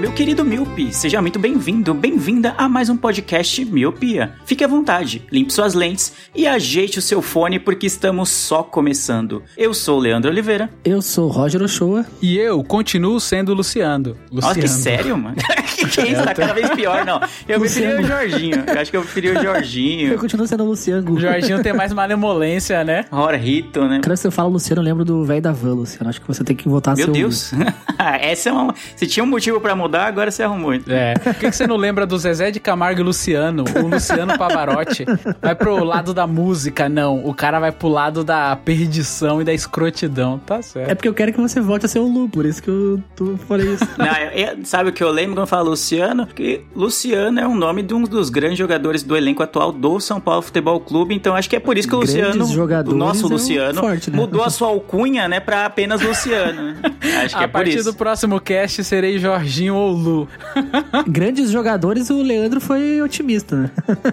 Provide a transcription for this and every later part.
Meu querido Miope! Seja muito bem-vindo, bem-vinda a mais um podcast Miopia. Fique à vontade, limpe suas lentes e ajeite o seu fone porque estamos só começando. Eu sou o Leandro Oliveira. Eu sou o Roger Ochoa. E eu continuo sendo Luciano. Nossa, que Luciano. sério, mano? que que é isso? Tá cada vez pior, não. Eu preferi o Jorginho. Eu acho que eu preferi o Eu Jorginho. continuo sendo o Luciano. O Jorginho tem mais malemolência, né? Ora, Rito, né? Quando você fala Luciano, eu lembro do velho da van, Luciano. Acho que você tem que voltar a Meu ser o- Deus. Essa é uma... Se tinha um motivo pra mudar, agora você arrumou. É. Por que, que você não lembra do Zezé de Camargo e Luciano? O Luciano Pavarotti vai pro lado da música, não. O cara vai pro lado da perdição e da escrotidão. Tá É certo. porque eu quero que você volte a ser o Lu, por isso que eu tô, falei isso. Não, eu- eu- sabe o que eu lembro quando fala Luciano? Que Luciano é o nome de um dos grandes jogadores do elenco atual do São Paulo Futebol Clube, então acho que é por isso que o Luciano, o nosso é um Luciano, forte, né? mudou a sua alcunha, né, pra apenas Luciano. Acho que A é por partir isso. do próximo cast serei Jorginho ou Lu. Grandes jogadores, o Leandro foi otimista, né?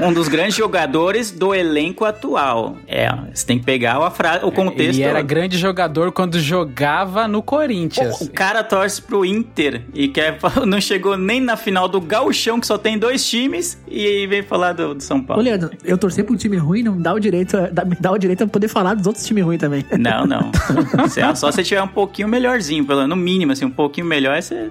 Um dos grandes jogadores do elenco atual. É, você tem que pegar a fra... o contexto. Ele era grande jogador quando jogava no Corinthians. O, o cara torce pro Inter e quer, não chegou nem na final do Gauchão, que só tem dois times, e vem falar do, do São Ô, Paulo. Leandro, eu torcer pra um time ruim não dá o direito, a- dá, me dá o direito a poder falar dos outros times ruins também. Não, não. Se- Só se tiver um pouquinho melhorzinho, pelo no mínimo, assim, um pouquinho melhor, você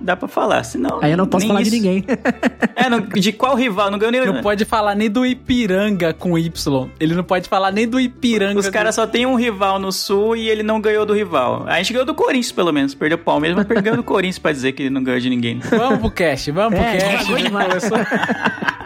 dá pra falar. Senão. Aí eu não posso falar de isso. ninguém. É, não- de qual rival? Não ganhou nem. Não pode falar nem do Ipiranga com Y. Ele não pode falar nem do Ipiranga. Os caras só tem um rival no sul e ele não ganhou do rival. A gente ganhou do Corinthians, pelo menos. Perdeu o Palmeiras, mas perdeu do Corinthians pra dizer que ele não ganhou de ninguém. Vamos pro cast, vamos pro É, cast. devagou demais.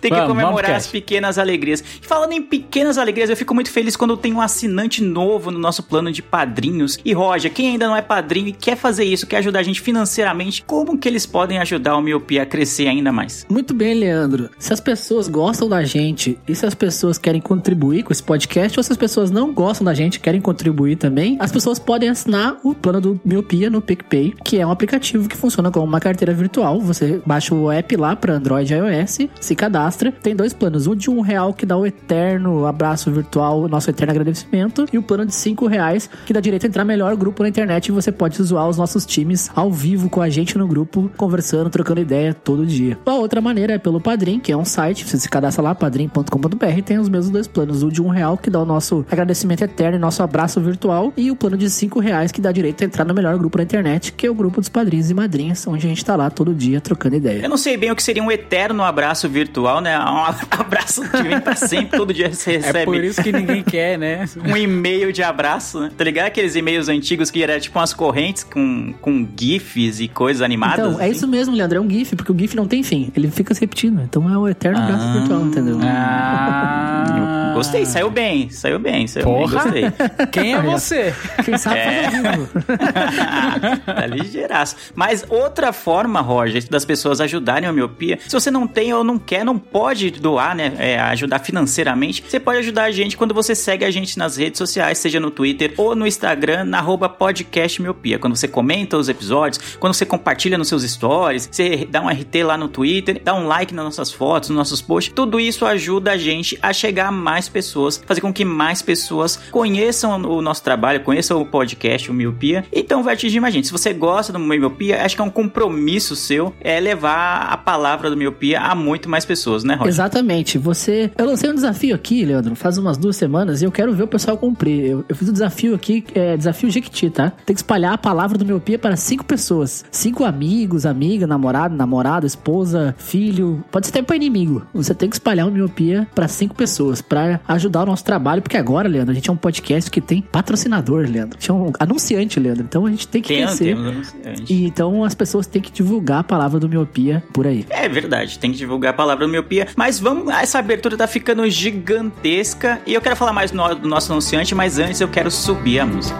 Tem que Vamos, comemorar vamos, as pequenas alegrias. E falando em pequenas alegrias, eu fico muito feliz quando tem um assinante novo no nosso plano de padrinhos. E Roger, quem ainda não é padrinho e quer fazer isso, quer ajudar a gente financeiramente, como que eles podem ajudar o Miopia a crescer ainda mais? Muito bem, Leandro. Se as pessoas gostam da gente e se as pessoas querem contribuir com esse podcast, ou se as pessoas não gostam da gente querem contribuir também, as pessoas podem assinar o plano do Miopia no PicPay, que é um aplicativo que funciona como uma carteira virtual. Você baixa o app lá para Android e iOS, se cadastra. Tem dois planos: um de um real que dá o eterno abraço virtual, nosso eterno agradecimento, e o plano de cinco reais que dá direito a entrar melhor grupo na internet e você pode zoar os nossos times ao vivo com a gente no grupo, conversando, trocando ideia todo dia. A outra maneira é pelo Padrim, que é um site, você se cadastra lá, padrim.com.br, tem os mesmos dois planos, o de um real que dá o nosso agradecimento eterno e nosso abraço virtual, e o plano de cinco reais que dá direito a entrar no melhor grupo na internet, que é o grupo dos padrinhos e madrinhas, onde a gente tá lá todo dia trocando ideia. Eu não sei bem o que seria um eterno abraço virtual, né? Um abraço que vem pra sempre, todo dia você recebe. É por isso que ninguém quer, né? um e-mail de abraço, né? Tá ligado? Aqueles e-mails antigos que era tipo umas correntes com, com GIFs e coisas animadas. Então, é assim? isso mesmo, Leandro, é um GIF, porque o GIF não tem fim, ele fica se repetindo, então é o eterno Ah. virtual, entendeu? Ah. Gostei, saiu bem, saiu bem, saiu Porra. bem, gostei. Quem é você? Quem sabe É. tá ligeiraço. Mas outra forma, Roger, das pessoas ajudarem a miopia, se você não tem ou não quer, não pode doar, né? é, ajudar financeiramente, você pode ajudar a gente quando você segue a gente nas redes sociais, seja no Twitter ou no Instagram, na arroba podcast miopia. Quando você comenta os episódios, quando você compartilha nos seus stories, você dá um RT lá no Twitter, dá um like nas nossas fotos, nos nossos posts, tudo isso ajuda a gente a chegar a mais pessoas, fazer com que mais pessoas conheçam o nosso trabalho, conheçam o podcast, o Miopia, então vai atingir mais gente. Se você gosta do Miopia, acho que é um compromisso seu é levar a palavra do Miopia a muito mais pessoas, né, Roger? Exatamente. Você. Eu lancei um desafio aqui, Leandro, faz umas duas semanas e eu quero ver o pessoal cumprir. Eu, eu fiz um desafio aqui, é desafio Jequiti, tá? Tem que espalhar a palavra do miopia para cinco pessoas. Cinco amigos, amiga, namorado, namorada, esposa, filho. Pode ser até para inimigo. Você tem que espalhar o miopia para cinco pessoas para ajudar o nosso trabalho, porque agora, Leandro, a gente é um podcast que tem patrocinador, Leandro. A gente é um anunciante, Leandro. Então a gente tem que Tem, crescer. temos. E então as pessoas têm que divulgar a palavra do miopia por aí. É verdade, tem que divulgar a palavra do miopia. Mas vamos, essa abertura tá ficando gigantesca. E eu quero falar mais do nosso anunciante, mas antes eu quero subir a música.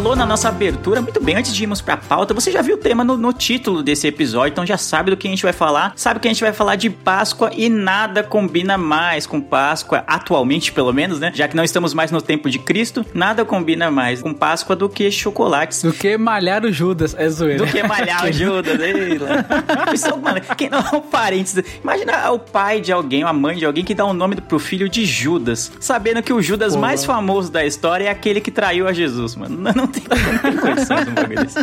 Falou na nossa abertura, muito bem, antes de irmos pra pauta, você já viu o tema no, no título desse episódio, então já sabe do que a gente vai falar. Sabe que a gente vai falar de Páscoa e nada combina mais com Páscoa, atualmente pelo menos, né? Já que não estamos mais no tempo de Cristo, nada combina mais com Páscoa do que chocolates. Do que malhar o Judas, é zoeira. Do que malhar o Judas, ei, lá. Isso, mano, quem não é um parente. Imagina o pai de alguém, a mãe de alguém que dá o nome pro filho de Judas, sabendo que o Judas Pô. mais famoso da história é aquele que traiu a Jesus, mano. Não tem, não tem condições de um bagulho desse.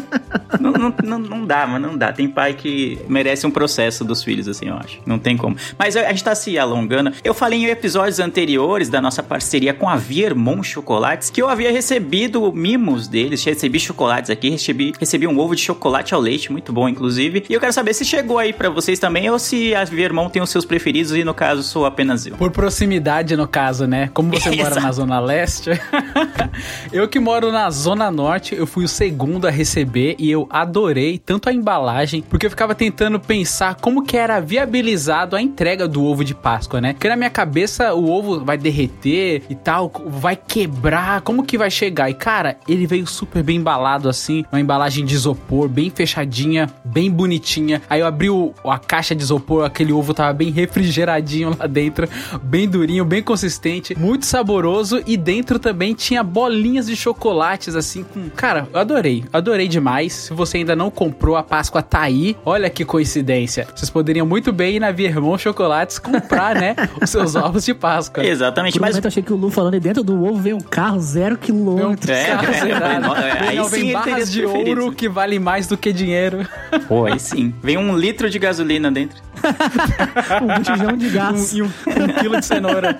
Não, não, não, não dá, mano, não dá. Tem pai que merece um processo dos filhos, assim, eu acho. Não tem como. Mas a gente tá se alongando. Eu falei em episódios anteriores da nossa parceria com a Viermont Chocolates que eu havia recebido mimos deles, recebi chocolates aqui, recebi, recebi um ovo de chocolate ao leite, muito bom, inclusive. E eu quero saber se chegou aí pra vocês também ou se a Viermont tem os seus preferidos e no caso sou apenas eu. Por proximidade, no caso, né? Como você mora na Zona Leste, eu que moro na Zona Norte, eu fui o segundo a receber e eu adorei tanto a embalagem, porque eu ficava tentando pensar como que era viabilizado a entrega do ovo de Páscoa, né? Porque na minha cabeça o ovo vai derreter e tal, vai quebrar, como que vai chegar? E cara, ele veio super bem embalado assim, uma embalagem de isopor, bem fechadinha, bem bonitinha. Aí eu abri o- a caixa de isopor, aquele ovo tava bem refrigeradinho lá dentro, bem durinho, bem consistente, muito saboroso e dentro também tinha bolinhas de chocolates assim com, cara, eu adorei, adorei demais. Se você ainda não comprou, a Páscoa tá aí. Olha que coincidência. Vocês poderiam muito bem ir na Viermont Chocolates comprar, né, os seus ovos de Páscoa. Exatamente, Por um mas momento eu achei que o Lu falando e dentro do ovo veio um carro zero quilômetros. É, Carro é, zerado. é, é, aí Não, sim vem teria barras de preferidos. ouro que valem mais do que dinheiro. Pô, aí sim. Vem um litro de gasolina dentro. um botijão de gás. Um- e um, um quilo de cenoura.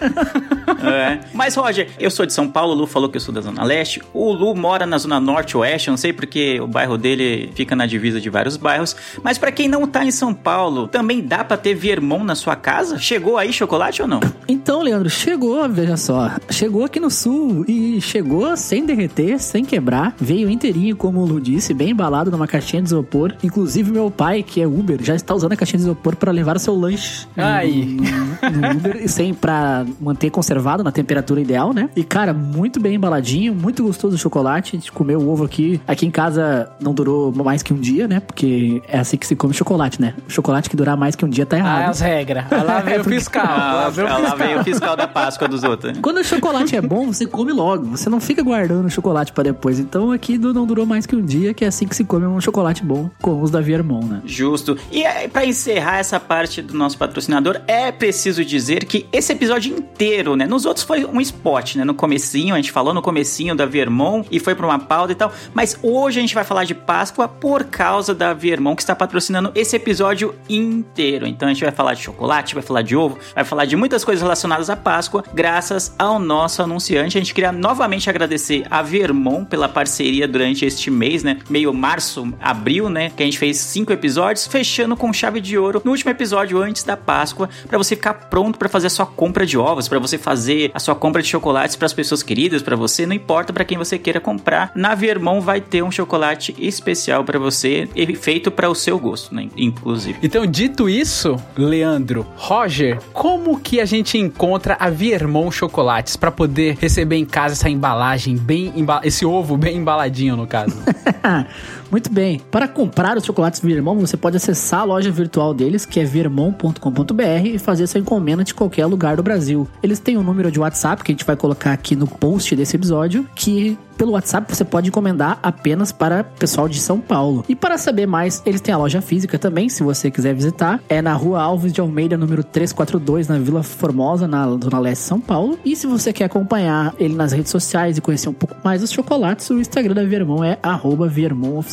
É. Mas, Roger, eu sou de São Paulo, o Lu falou que eu sou da Zona Leste. O Lu mora na Zona Norte Oeste, eu não sei porque o bairro dele fica na divisa de vários bairros. Mas pra quem não tá em São Paulo, também dá pra ter Viermont na sua casa? Chegou aí chocolate ou não? Então, Leandro, chegou, veja só. Chegou aqui no sul e chegou sem derreter, sem quebrar. Veio inteirinho, como o Lu disse, bem embalado numa caixinha de isopor. Inclusive, meu pai, que é Uber, já está usando a caixinha de isopor para levar o seu lanche. Aí. No, no Uber, e sem pra manter conservado na temperatura ideal, né? E, cara, muito bem embaladinho, muito gostoso o chocolate. A gente comeu o ovo aqui. Aqui em casa não durou mais que um dia, né? Porque é assim que se come chocolate, né? Chocolate que durar mais que um dia tá errado. Ah, as regras. Lá veio o fiscal. Ah, lá veio o fiscal. o da Páscoa dos outros. Quando o chocolate é bom, você come logo. Você não fica guardando o chocolate pra depois. Então aqui não durou mais que um dia, que é assim que se come um chocolate bom com os da Viermont, né? Justo. E aí, pra encerrar essa parte do nosso patrocinador, é preciso dizer que esse episódio inteiro, né? Nos outros foi um spot, né? No comecinho, a gente falou no comecinho da Viermont e foi pra uma pauta e tal. Mas hoje a gente vai falar de Páscoa por causa da Viermont que está patrocinando esse episódio inteiro. Então a gente vai falar de chocolate, vai falar de ovo, vai falar de muitas coisas relacionadas à Páscoa, graças ao nosso anunciante. A gente queria novamente agradecer a Viermont pela parceria durante este mês, né? Meio março, abril, né? Que a gente fez cinco episódios, fechando com chave de ouro no último episódio antes da Páscoa, para você ficar pronto para fazer a sua compra de ovos, para você fazer a sua compra de chocolates para as pessoas queridas, para você, não importa para quem você queira comprar. Na Viermont vai ter um chocolate especial para você, e feito para o seu gosto, né? Inclusive. Então, dito isso, Leandro, Roger, como que a gente encontra a Viermont Chocolates pra poder receber em casa essa embalagem bem emba esse ovo bem embaladinho no caso? Muito bem. Para comprar os chocolates Viermont, você pode acessar a loja virtual deles, que é viermont.com.br, e fazer sua encomenda de qualquer lugar do Brasil. Eles têm um número de WhatsApp que a gente vai colocar aqui no post desse episódio, que pelo WhatsApp você pode encomendar apenas para pessoal de São Paulo. E para saber mais, eles têm a loja física também, se você quiser visitar. É na rua Alves de Almeida, número 342, na Vila Formosa, na Zona Leste de São Paulo. E se você quer acompanhar ele nas redes sociais e conhecer um pouco mais dos chocolates, o Instagram da Viermont é arroba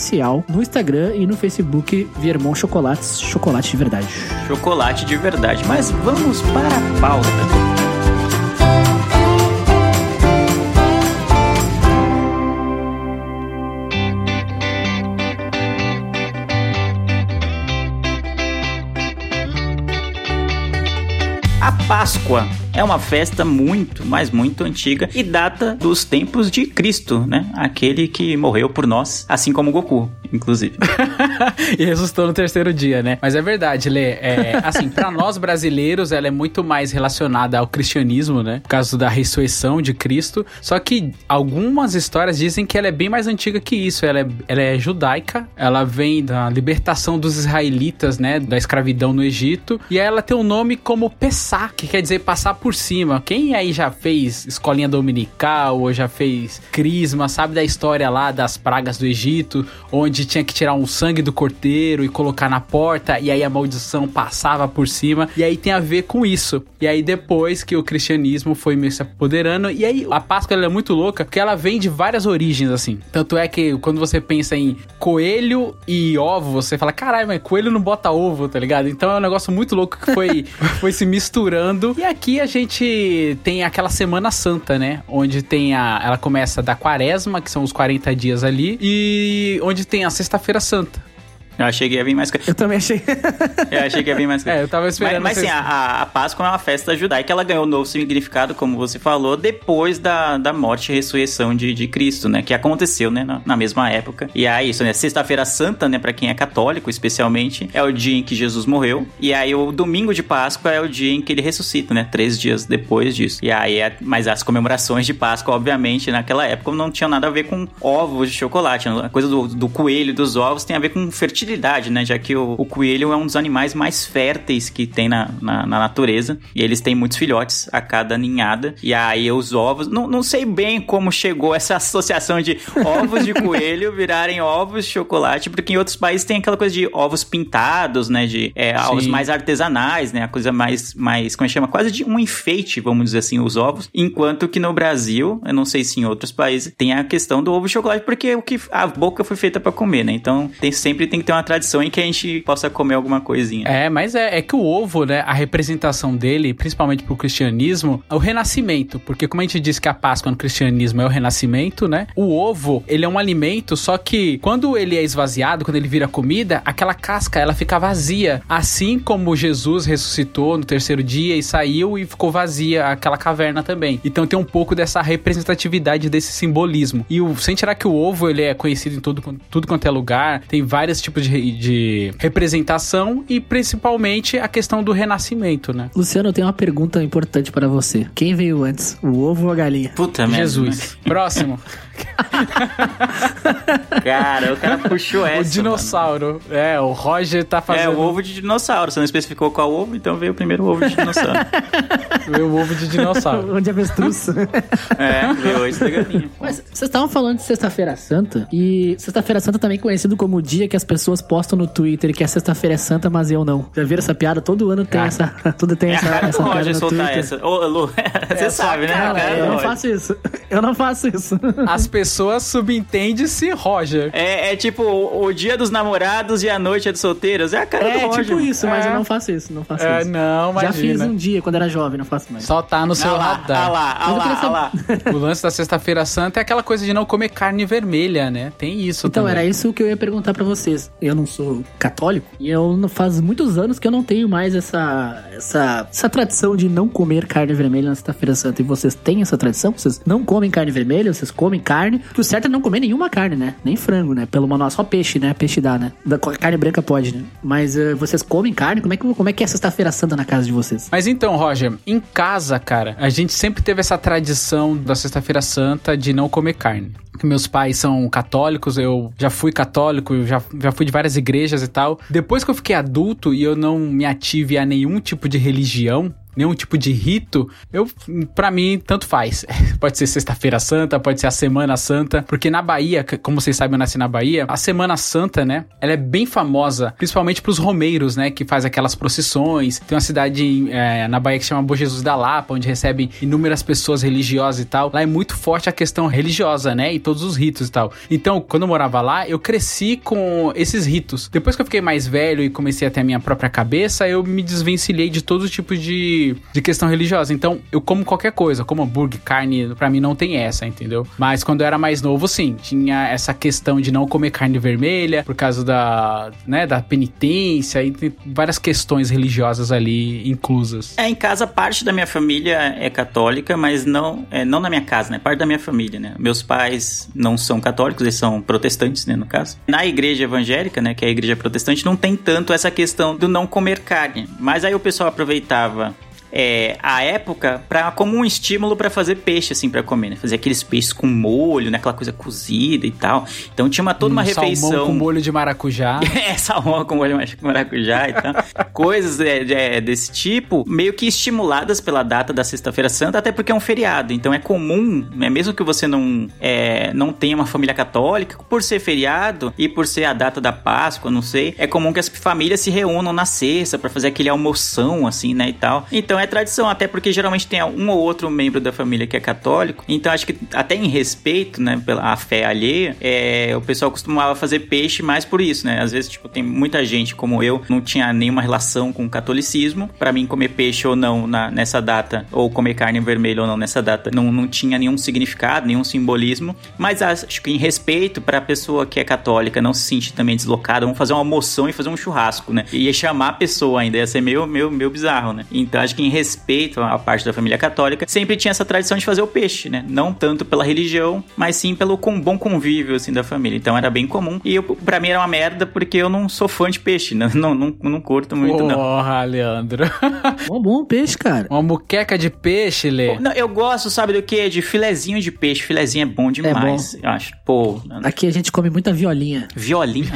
Oficial no Instagram e no Facebook Viermont Chocolates, chocolate de verdade. Chocolate de verdade. Mas vamos para a pauta. Páscoa é uma festa muito, mas muito antiga e data dos tempos de Cristo, né? Aquele que morreu por nós, assim como Goku, inclusive. e ressuscitou no terceiro dia, né? Mas é verdade, Lê. É, assim, para nós brasileiros, ela é muito mais relacionada ao cristianismo, né? Por causa da ressurreição de Cristo. Só que algumas histórias dizem que ela é bem mais antiga que isso. Ela é, ela é judaica, ela vem da libertação dos israelitas, né? Da escravidão no Egito. E ela tem um nome como Pessá, que quer dizer passar por cima. Quem aí já fez escolinha dominical ou já fez crisma, sabe da história lá das pragas do Egito, onde tinha que tirar um sangue do cordeiro e colocar na porta, e aí a maldição passava por cima. E aí tem a ver com isso. E aí depois que o cristianismo foi meio se apoderando, e aí a Páscoa é muito louca, porque ela vem de várias origens, assim. Tanto é que quando você pensa em coelho e ovo, você fala, caralho, mas coelho não bota ovo, tá ligado? Então é um negócio muito louco que foi, foi se misturando. E aqui a gente tem aquela Semana Santa, né? Onde tem a. Ela começa da quaresma, que são os 40 dias ali, e onde tem a Sexta-feira Santa. Eu achei que ia vir mais coisa. Eu também achei. Eu achei que ia vir mais coisa. É, eu tava esperando. Mas, mas sim, a, a Páscoa é uma festa judaica. Ela ganhou um novo significado, como você falou, depois da, da morte e ressurreição de, de Cristo, né? Que aconteceu, né? Na, na mesma época. E aí, isso, né? Sexta-feira Santa, né? Pra quem é católico, especialmente, é o dia em que Jesus morreu. E aí, o domingo de Páscoa é o dia em que ele ressuscita, né? Três dias depois disso. E aí, é- mas as comemorações de Páscoa, obviamente, naquela época não tinham nada a ver com ovos de chocolate. A coisa do, do coelho dos ovos tem a ver com fertilidade, né? Já que o, o coelho é um dos animais mais férteis que tem na, na, na natureza. E eles têm muitos filhotes a cada ninhada. E aí os ovos. Não, não sei bem como chegou essa associação de ovos de coelho virarem ovos de chocolate, porque em outros países tem aquela coisa de ovos pintados, né? De é, ovos mais artesanais, né? A coisa mais, mais. Como é que chama? Quase de um enfeite, vamos dizer assim, os ovos. Enquanto que no Brasil, eu não sei se em outros países, tem a questão do ovo de chocolate, porque o que a boca foi feita pra comer, né? Então tem, sempre tem que ter uma tradição em que a gente possa comer alguma coisinha. É, mas é, é que o ovo, né, a representação dele, principalmente pro cristianismo, é o renascimento, porque como a gente disse que a Páscoa no cristianismo é o renascimento, né, o ovo, ele é um alimento, só que quando ele é esvaziado, quando ele vira comida, aquela casca, ela fica vazia, assim como Jesus ressuscitou no terceiro dia e saiu e ficou vazia aquela caverna também. Então tem um pouco dessa representatividade desse simbolismo. E o, sem tirar que o ovo, ele é conhecido em todo, tudo quanto é lugar, tem vários tipos de, de representação e principalmente a questão do renascimento, né? Luciano, eu tenho uma pergunta importante para você. Quem veio antes, o ovo ou a galinha? Puta merda. Jesus. Próximo. né? Cara, o cara puxou essa. o dinossauro. É, o Roger tá mano. É, fazendo o ovo de dinossauro. Você não especificou qual ovo, então veio o primeiro ovo de dinossauro. o ovo de dinossauro. Onde avestruz? é, veio esse da galinha. Mas vocês estavam falando de Sexta-feira Santa, e Sexta-feira Santa também é conhecido como o dia que as pessoas postam no Twitter que a Sexta-feira é Santa, mas eu não. Já viram essa piada? Todo ano tem Ah. essa. Todo tem É essa, cara do essa piada Roger no soltar Twitter. essa. Ô, Lu, você sabe, né? Cara, cara do eu não faço isso. Eu não faço isso. As pessoas subentendem-se Roger. É, é tipo o, dia dos namorados e a noite é dos solteiros. É a cara do É Roger. tipo isso, mas É. eu não faço isso. Não faço É, isso. não, Já imagina. fiz um dia quando era jovem, não faço mais. Só tá no seu Ah lá, ah radar. lá, ah Mas eu lá, ah lá. O lance da Sexta-feira Santa é aquela coisa de não comer carne vermelha, né? Tem isso Então, também. era isso que eu ia perguntar pra vocês. Eu não sou católico e eu faz muitos anos que eu não tenho mais essa, essa, essa tradição de não comer carne vermelha na Sexta-feira Santa. E vocês têm essa tradição? Vocês não comem carne vermelha? Vocês comem carne? Porque o certo é não comer nenhuma carne, né? Nem frango, né? Pelo manual, só peixe, né? Peixe dá, né? Da, carne branca pode, né? Mas eh, vocês comem carne? Como é que, como é, que é Sexta-feira Santa na casa de vocês? Mas então, Roger, em casa, cara, a gente sempre teve essa tradição da Sexta-feira Santa de não comer carne. Meus pais são católicos, eu já fui católico, já, já fui de várias igrejas e tal. Depois que eu fiquei adulto e eu não me ative a nenhum tipo de religião, nenhum tipo de rito, eu, para mim, tanto faz. Pode ser Sexta-feira Santa, pode ser a Semana Santa, porque na Bahia, como vocês sabem, eu nasci na Bahia, a Semana Santa, né, ela é bem famosa, principalmente pros romeiros, né, que faz aquelas procissões. Tem uma cidade é, na Bahia que chama Bom Jesus da Lapa, onde recebem inúmeras pessoas religiosas e tal. Lá é muito forte a questão religiosa, né, e todos os ritos e tal. Então, quando eu morava lá, eu cresci com esses ritos. Depois que eu fiquei mais velho e comecei a ter a minha própria cabeça, eu me desvencilhei de todo tipo de de, questão religiosa. Então, eu como qualquer coisa, como hambúrguer, carne, pra mim não tem essa, entendeu? Mas quando eu era mais novo, sim, tinha essa questão de não comer carne vermelha por causa da, né, da penitência e tem várias questões religiosas ali inclusas. É, em casa, parte da minha família é católica, mas não, é, não na minha casa, né? Parte da minha família, né? Meus pais não são católicos, eles são protestantes, né, no caso. Na igreja evangélica, né, que é a igreja protestante, não tem tanto essa questão do não comer carne. Mas aí o pessoal aproveitava é, a época pra, como um estímulo para fazer peixe, assim, para comer, né? Fazer aqueles peixes com molho, né? Aquela coisa cozida e tal. Então tinha uma, toda uma Um refeição. Salmão com molho de maracujá. É, salmão com molho de maracujá e tal. Coisas é, é, desse tipo, meio que estimuladas pela data da Sexta-feira Santa, até porque é um feriado. Então é comum, né, mesmo que você não, é, não tenha uma família católica, por ser feriado e por ser a data da Páscoa, não sei, é comum que as famílias se reúnam na sexta para fazer aquele almoção, assim, né, e tal. Então é tradição, até porque geralmente tem um ou outro membro da família que é católico. Então acho que até em respeito, né, pela fé alheia, é, o pessoal costumava fazer peixe mais por isso, né? Às vezes, tipo, tem muita gente como eu, não tinha nenhuma relação com o catolicismo. Para mim, comer peixe ou não na, nessa data, ou comer carne vermelha ou não nessa data, não, não tinha nenhum significado, nenhum simbolismo. Mas acho que em respeito para a pessoa que é católica não se sentir também deslocada, vamos fazer uma moção e fazer um churrasco, né? E ia chamar a pessoa ainda, ia ser meio, meio, meio bizarro, né? Então acho que em respeito à parte da família católica, sempre tinha essa tradição de fazer o peixe, né? Não tanto pela religião, mas sim pelo com, bom convívio, assim, da família. Então era bem comum. E eu, pra mim era uma merda porque eu não sou fã de peixe, né? Não, não, não curto muito, não. Porra, Leandro. Bom, bom peixe, cara. Uma muqueca de peixe, Lê. Não, eu gosto, sabe do que? De filezinho de peixe. Filezinho é bom demais, eu acho. Pô, Aqui a gente come muita violinha. violinha.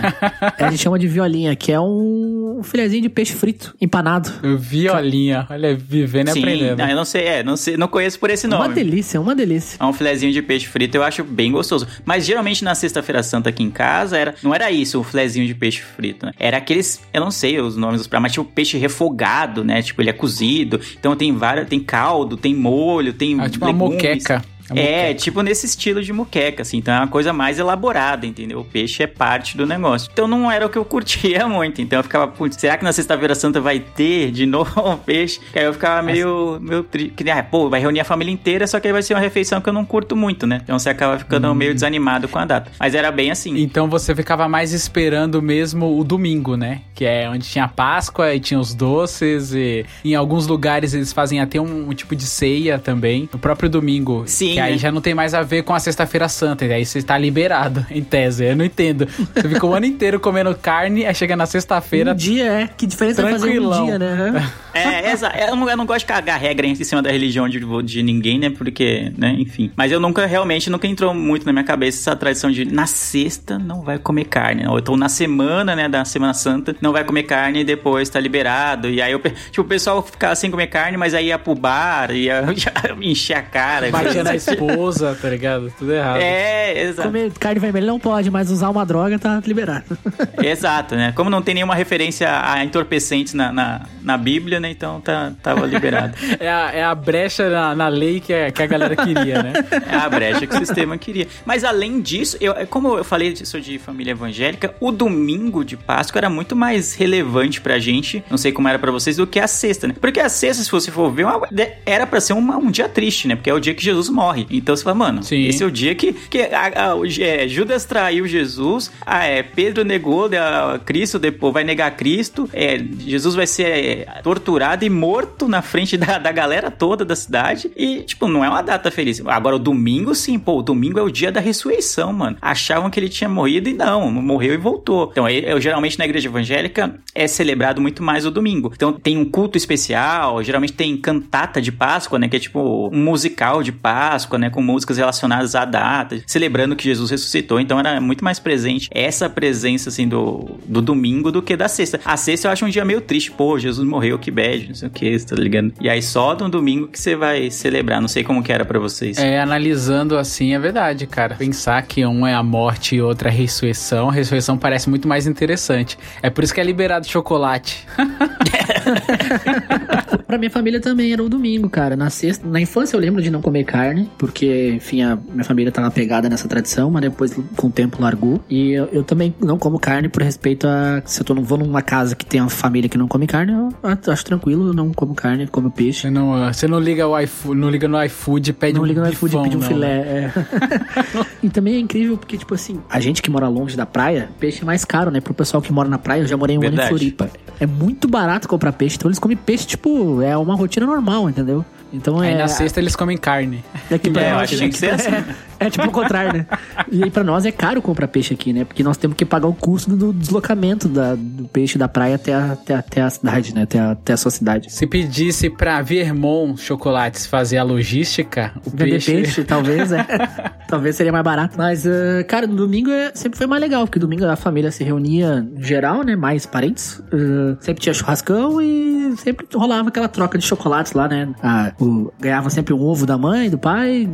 É, a gente chama de violinha, que é um filezinho de peixe frito, empanado. Violinha. Olha, vivendo e Sim, aprendendo. não, eu não sei, é, não sei, não conheço por esse nome. Uma delícia, uma delícia. É um filezinho de peixe frito, eu acho bem gostoso. Mas geralmente na sexta-feira santa aqui em casa, era, não era isso, o filezinho de peixe frito, né? Era aqueles, eu não sei os nomes dos pratos, mas tipo peixe refogado, né? Tipo, ele é cozido. Então tem várias, tem caldo, tem molho, tem Ah, tipo uma legumes. moqueca. É, tipo nesse estilo de muqueca, assim. Então é uma coisa mais elaborada, entendeu? O peixe é parte do negócio. Então não era o que eu curtia muito. Então eu ficava, putz, será que na Sexta-feira Santa vai ter de novo um peixe? Que aí eu ficava meio, meio triste. Ah, pô, vai reunir a família inteira, só que aí vai ser uma refeição que eu não curto muito, né? Então você acaba ficando meio desanimado com a data. Mas era bem assim. Então você ficava mais esperando mesmo o domingo, né? Que é onde tinha a Páscoa e tinha os doces e em alguns lugares eles fazem até um, um tipo de ceia também. No próprio domingo. Sim, Que aí né? já não tem mais a ver com a sexta-feira santa. E aí você tá liberado, em tese. Eu não entendo. Você fica o ano inteiro comendo carne, aí chega na sexta-feira. Um dia é. Que diferença vai fazer um Tranquilão. dia, né? É, exa eu, não, eu não gosto de cagar regra em cima da religião de, de ninguém, né? Porque, né, enfim. Mas eu nunca, realmente, nunca entrou muito na minha cabeça essa tradição de na sexta não vai comer carne. Ou então na semana, né, da Semana Santa, não vai comer carne e depois tá liberado. E aí, eu, tipo, o pessoal ficava sem comer carne, mas aí ia pro bar, ia encher a cara. Batia na. esposa, tá ligado? Tudo errado. É, exato. Comer carne vermelha não pode, mas usar uma droga tá liberado. Exato, né? Como não tem nenhuma referência a entorpecentes na, na, na Bíblia, né? Então tá, tava liberado. É, a, é a brecha na, na lei que, a- que a galera queria, né? É a brecha que o sistema queria. Mas além disso, eu, como eu falei disso de família evangélica, o domingo de Páscoa era muito mais relevante pra gente, não sei como era pra vocês, do que a sexta, né? Porque a sexta, se você for ver, uma- era pra ser uma- um dia triste, né? Porque é o dia que Jesus morre. Então você fala, mano, Sim. esse é o dia que, que a- a- é, Judas traiu Jesus, ah, é, Pedro negou a Cristo, depois vai negar Cristo, é, Jesus vai ser é, torturado e morto na frente da, da galera toda da cidade. E, tipo, não é uma data feliz. Agora, o domingo, sim, pô, o domingo é o dia da ressurreição, mano. Achavam que ele tinha morrido e não, morreu e voltou. Então, eu, geralmente na igreja evangélica é celebrado muito mais o domingo. Então, tem um culto especial, geralmente tem cantata de Páscoa, né? Que é tipo um musical de Páscoa, né? Com músicas relacionadas à data, celebrando que Jesus ressuscitou. Então, era muito mais presente essa presença, assim, do, do domingo do que da sexta. A sexta eu acho um dia meio triste. Pô, Jesus morreu, que bad, não sei o que, tá ligado? E aí só no domingo que você vai celebrar. Não sei como que era pra vocês. É, analisando assim, é verdade, cara. Pensar que um é a morte e outro é a ressurreição. A ressurreição parece muito mais interessante. É por isso que é liberado chocolate. pra minha família também era o domingo, cara. Na sexta, na infância eu lembro de não comer carne. Porque, enfim, a minha família tá na pegada nessa tradição, mas depois, com o tempo, largou. E eu, eu também não como carne por respeito a. Se eu tô, vou numa casa que tem uma família que não come carne, eu acho tranquilo, eu não como carne, como peixe. Você não, uh, você não liga o iFood, não liga no iFood e pede não um liga no iFood e pede um não, filé. né? é. e também é incrível porque, tipo assim, a gente que mora longe da praia, peixe é mais caro, né? Pro pessoal que mora na praia, eu já morei um ano em Verdade. Floripa. É muito barato comprar peixe, então eles comem peixe, tipo, é uma rotina normal, entendeu? Então Aí é. na sexta eles comem carne. Daqui pra É, eu acho que tinha que ser assim. É, tipo o contrário, né? E aí pra nós é caro comprar peixe aqui, né? Porque nós temos que pagar o custo do deslocamento da- do peixe da praia até a, até, até a cidade, né? Até a, até a sua cidade. Se pedisse pra Vermont Chocolates fazer a logística, o Vender peixe... peixe, talvez, é. talvez seria mais barato. Mas, ah, cara, no domingo é- sempre foi mais legal, porque domingo a família se reunia em geral, né? Mais parentes. Ah, sempre tinha churrascão e sempre rolava aquela troca de chocolates lá, né? Ah, o- ganhava sempre um ovo da mãe, do pai,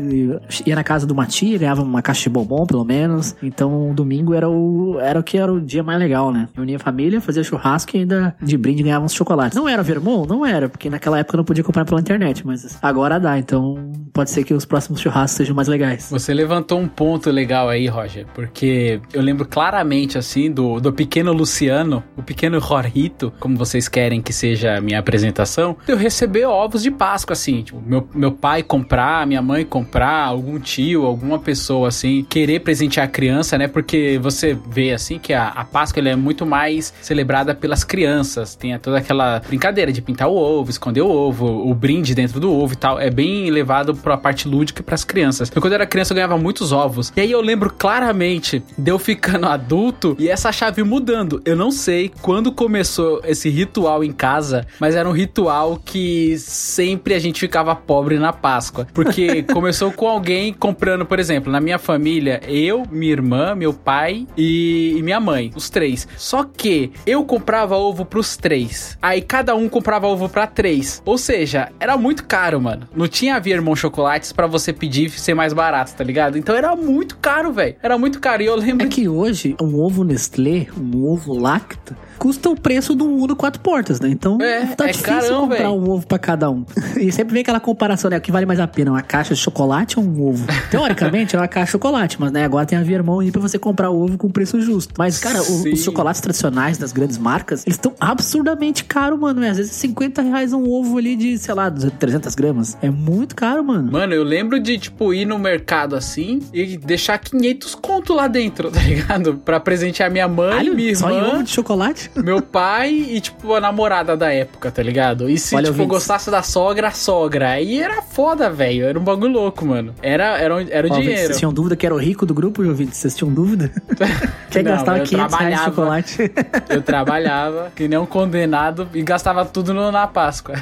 ia na casa de uma tia, ganhava uma caixa de bombom, pelo menos. Então, domingo era o, era o que era o dia mais legal, né? Reunia a família, fazia churrasco e ainda de brinde ganhava uns chocolates. Não era Vermont? Não era, porque naquela época não podia comprar pela internet, mas agora dá. Então, pode ser que os próximos churrascos sejam mais legais. Você levantou um ponto legal aí, Roger, porque eu lembro claramente, assim, do, do pequeno Luciano, o pequeno Jorrito, como vocês querem que seja a minha apresentação, eu receber ovos de Páscoa, assim, tipo, meu, meu pai comprar, minha mãe comprar, algum tio, alguma pessoa, assim, querer presentear a criança, né, porque você vê, assim, que a, a Páscoa, é muito mais celebrada pelas crianças, tem toda aquela brincadeira de pintar o ovo, esconder o ovo, o brinde dentro do ovo e tal, é bem levado pra parte lúdica e pras crianças. Eu, quando eu era criança, eu ganhava muitos ovos. E aí eu lembro claramente de eu ficando adulto e essa chave mudando. Eu não sei quando começou esse ritual em casa, mas era um ritual que sempre a gente ficava pobre na Páscoa. Porque começou com alguém comprando, por exemplo, na minha família, eu, minha irmã, meu pai e, minha mãe, os três. Só que eu comprava ovo pros três. Aí cada um comprava ovo pra três. Ou seja, era muito caro, mano. Não tinha Viermont chocolates pra você pedir ser mais barato, tá ligado? Então era muito caro, velho. Era muito caro. E eu lembro É que hoje, um ovo Nestlé, um ovo Lacta, custa o preço de um Uno quatro portas, né? Então, É, tá é difícil carão, comprar véi. um ovo pra cada um. E sempre vem aquela comparação, né? O que vale mais a pena, uma caixa de chocolate ou um ovo? Teoricamente, é uma caixa de chocolate, mas né, agora tem a Viermont aí pra você comprar o ovo com preço justo. Mas, cara, o- os chocolates tradicionais das grandes marcas, eles estão absurdamente caros, mano. né? Às vezes 50 reais um ovo ali de, sei lá, 300 gramas. É muito caro, mano. Mano, eu lembro de, tipo, ir no mercado assim e deixar 500 conto lá dentro, tá ligado? Pra presentear minha mãe, Alho, minha só em ovo irmã, de chocolate? meu pai e, tipo, a namorada da época, tá ligado? E se, Olha, tipo, gostasse da sogra, a sogra. Aí era foda, velho. Era um bagulho louco, mano. Era, era, um- era o Ó, dinheiro. Vocês tinham dúvida que era o rico do grupo, ouvintes? Vocês tinham dúvida? Quer Não, gastar eu 500 reais de chocolate? Eu trabalhava que nem um condenado e gastava tudo no- na Páscoa.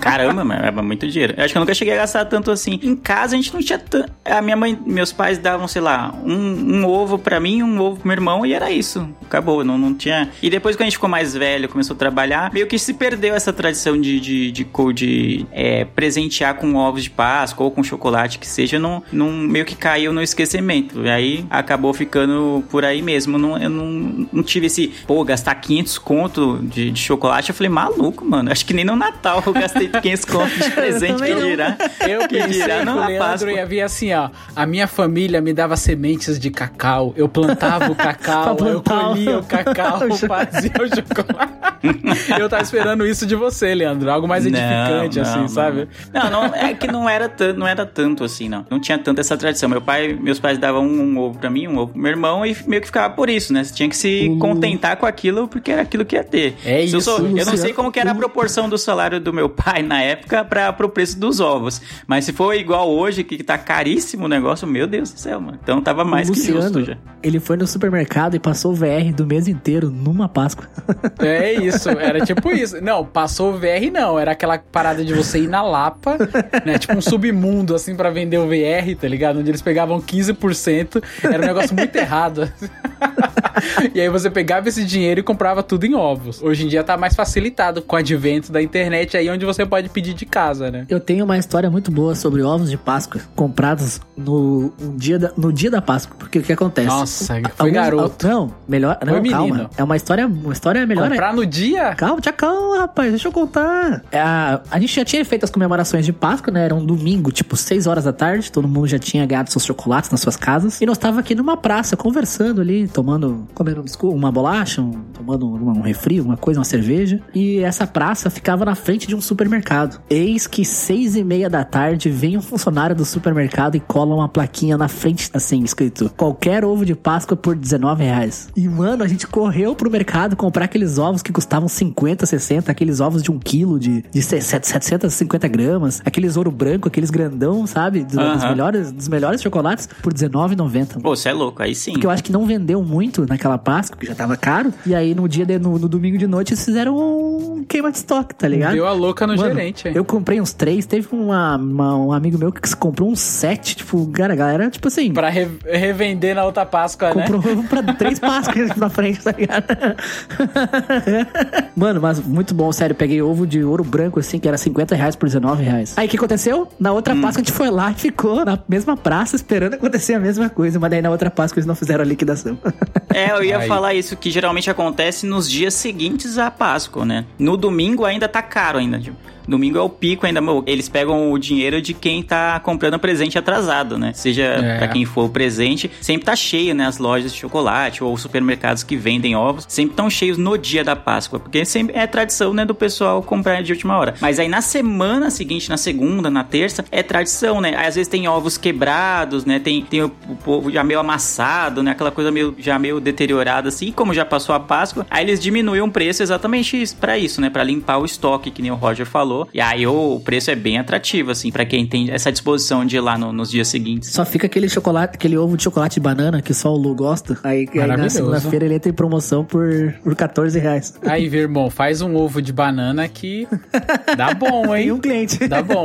Caramba, mano, era muito dinheiro. Eu acho que eu nunca cheguei a gastar tanto assim. Em casa a gente não tinha tanto. A minha mãe, meus pais davam, sei lá, um, um ovo pra mim, um ovo pro meu irmão e era isso. Acabou, não, não tinha. E depois que a gente ficou mais velho, começou a trabalhar, meio que se perdeu essa tradição de, de, de, de, é, presentear com ovos de Páscoa ou com chocolate que seja, não, não, meio que caiu no esquecimento. E aí acabou ficando por aí mesmo. Não, eu não, não tive esse, pô, gastar 500 conto de, de chocolate. Eu falei, maluco, mano. Acho que nem no Natal eu gastei 500 conto de presente que dirá. Eu que dirá que não o na Leandro Páscoa. ia vir assim, ó. A minha família me dava sementes de cacau. Eu plantava o cacau, eu colhia o cacau, o o chocolate. eu tava esperando isso de você, Leandro. Algo mais edificante, Não, assim, não, sabe? Não, não, é que não era, tanto, não era tanto assim, não. Não tinha tanta essa tradição. Meu pai, meus pais davam um, um ovo pra mim, um ovo pro meu irmão e meio que ficava por isso, né? Você tinha que se Hum. contentar com aquilo porque era aquilo que ia ter. É Se eu, isso, sou- eu não Luciano. sei como que era a proporção do salário do meu pai na época para pro preço dos ovos. Mas se for igual hoje, que tá caríssimo o negócio, meu Deus do céu, mano. Então tava mais o que justo Luciano, já. Ele foi no supermercado e passou o VR do mês inteiro numa Páscoa. É isso, era tipo isso. Não, passou o VR, não. Era aquela parada de você ir na Lapa, né? Tipo um submundo, assim, pra vender o VR, tá ligado? Onde eles pegavam 15%. Era um negócio muito errado. E aí você pegava esse dinheiro e comprava tudo em ovos. Hoje em dia tá mais facilitado com o advento da internet aí onde você pode pedir de casa, né? Eu tenho uma história muito boa sobre ovos de Páscoa comprados no, um dia, da, no dia da Páscoa. Porque o que acontece? Nossa, foi Alguns- garoto. Não, melhor. Não, Foi calma. menino. É uma história, uma história melhor. Comprar no dia? Calma, tinha calma, rapaz, deixa eu contar. É, a, a gente já tinha feito as comemorações de Páscoa, né? Era um domingo, tipo, 6 horas da tarde, todo mundo já tinha ganhado seus chocolates nas suas casas. E nós tava aqui numa praça, conversando ali, tomando, comendo um biscoito, uma bolacha, um- tomando um, um refri, uma coisa, uma cerveja. E essa praça ficava na frente de um supermercado. Eis que seis e meia da tarde vem um funcionário do supermercado e cola uma plaquinha na frente, assim, escrito: qualquer ovo de Páscoa por 19 reais. E, mano, a gente correu pro mercado comprar aqueles ovos que custavam 50, 60, aqueles ovos de um quilo de, de 750 gramas, aqueles ouro branco, aqueles grandão, sabe? Dos, dos melhores, dos melhores chocolates por R$19,90. Pô, você é louco, aí sim. Porque eu acho que não vendeu muito naquela Páscoa, que já tava caro. E aí no dia, de, no, no domingo de noite, eles fizeram um queima de estoque, tá ligado? Deu a louca no Mano, gerente. hein? Eu comprei uns três, teve uma, uma- um amigo meu que comprou uns sete, tipo, cara, a galera, tipo assim, Pra re- revender na outra Páscoa, né? comprou ovo pra três Páscoas na frente, tá ligado? Mano, mas muito bom, sério, peguei ovo de ouro branco, assim, que era 50 reais por 19 reais. Aí o que aconteceu? Na outra Páscoa a gente foi lá e ficou na mesma praça esperando acontecer a mesma coisa, mas daí na outra Páscoa eles não fizeram a liquidação. É, eu ia Aí. falar isso, que geralmente acontece nos dias seguintes à Páscoa, né? No domingo ainda tá caro ainda, tipo. Domingo é o pico ainda, meu, eles pegam o dinheiro de quem tá comprando presente atrasado, né? Seja É. pra quem for o presente, sempre tá cheio, né? As lojas de chocolate ou os supermercados que vendem ovos, sempre estão cheios no dia da Páscoa, porque sempre é tradição, né, do pessoal comprar de última hora. Mas aí na semana seguinte, na segunda, na terça, é tradição, né? Aí às vezes tem ovos quebrados, né? Tem, tem o, o povo já meio amassado, né? Aquela coisa meio, já meio deteriorada assim, e como já passou a Páscoa, aí eles diminuem o preço exatamente pra isso, né? Pra limpar o estoque, que nem o Roger falou. E aí o, preço é bem atrativo, assim, pra quem tem essa disposição de ir lá no- nos dias seguintes. Só fica aquele chocolate, aquele ovo de chocolate de banana que só o Lu gosta. Aí, aí na segunda-feira ele entra em promoção por, por 14 reais. Aí, meu irmão, faz um ovo de banana que dá bom, E hein? um cliente. Dá bom.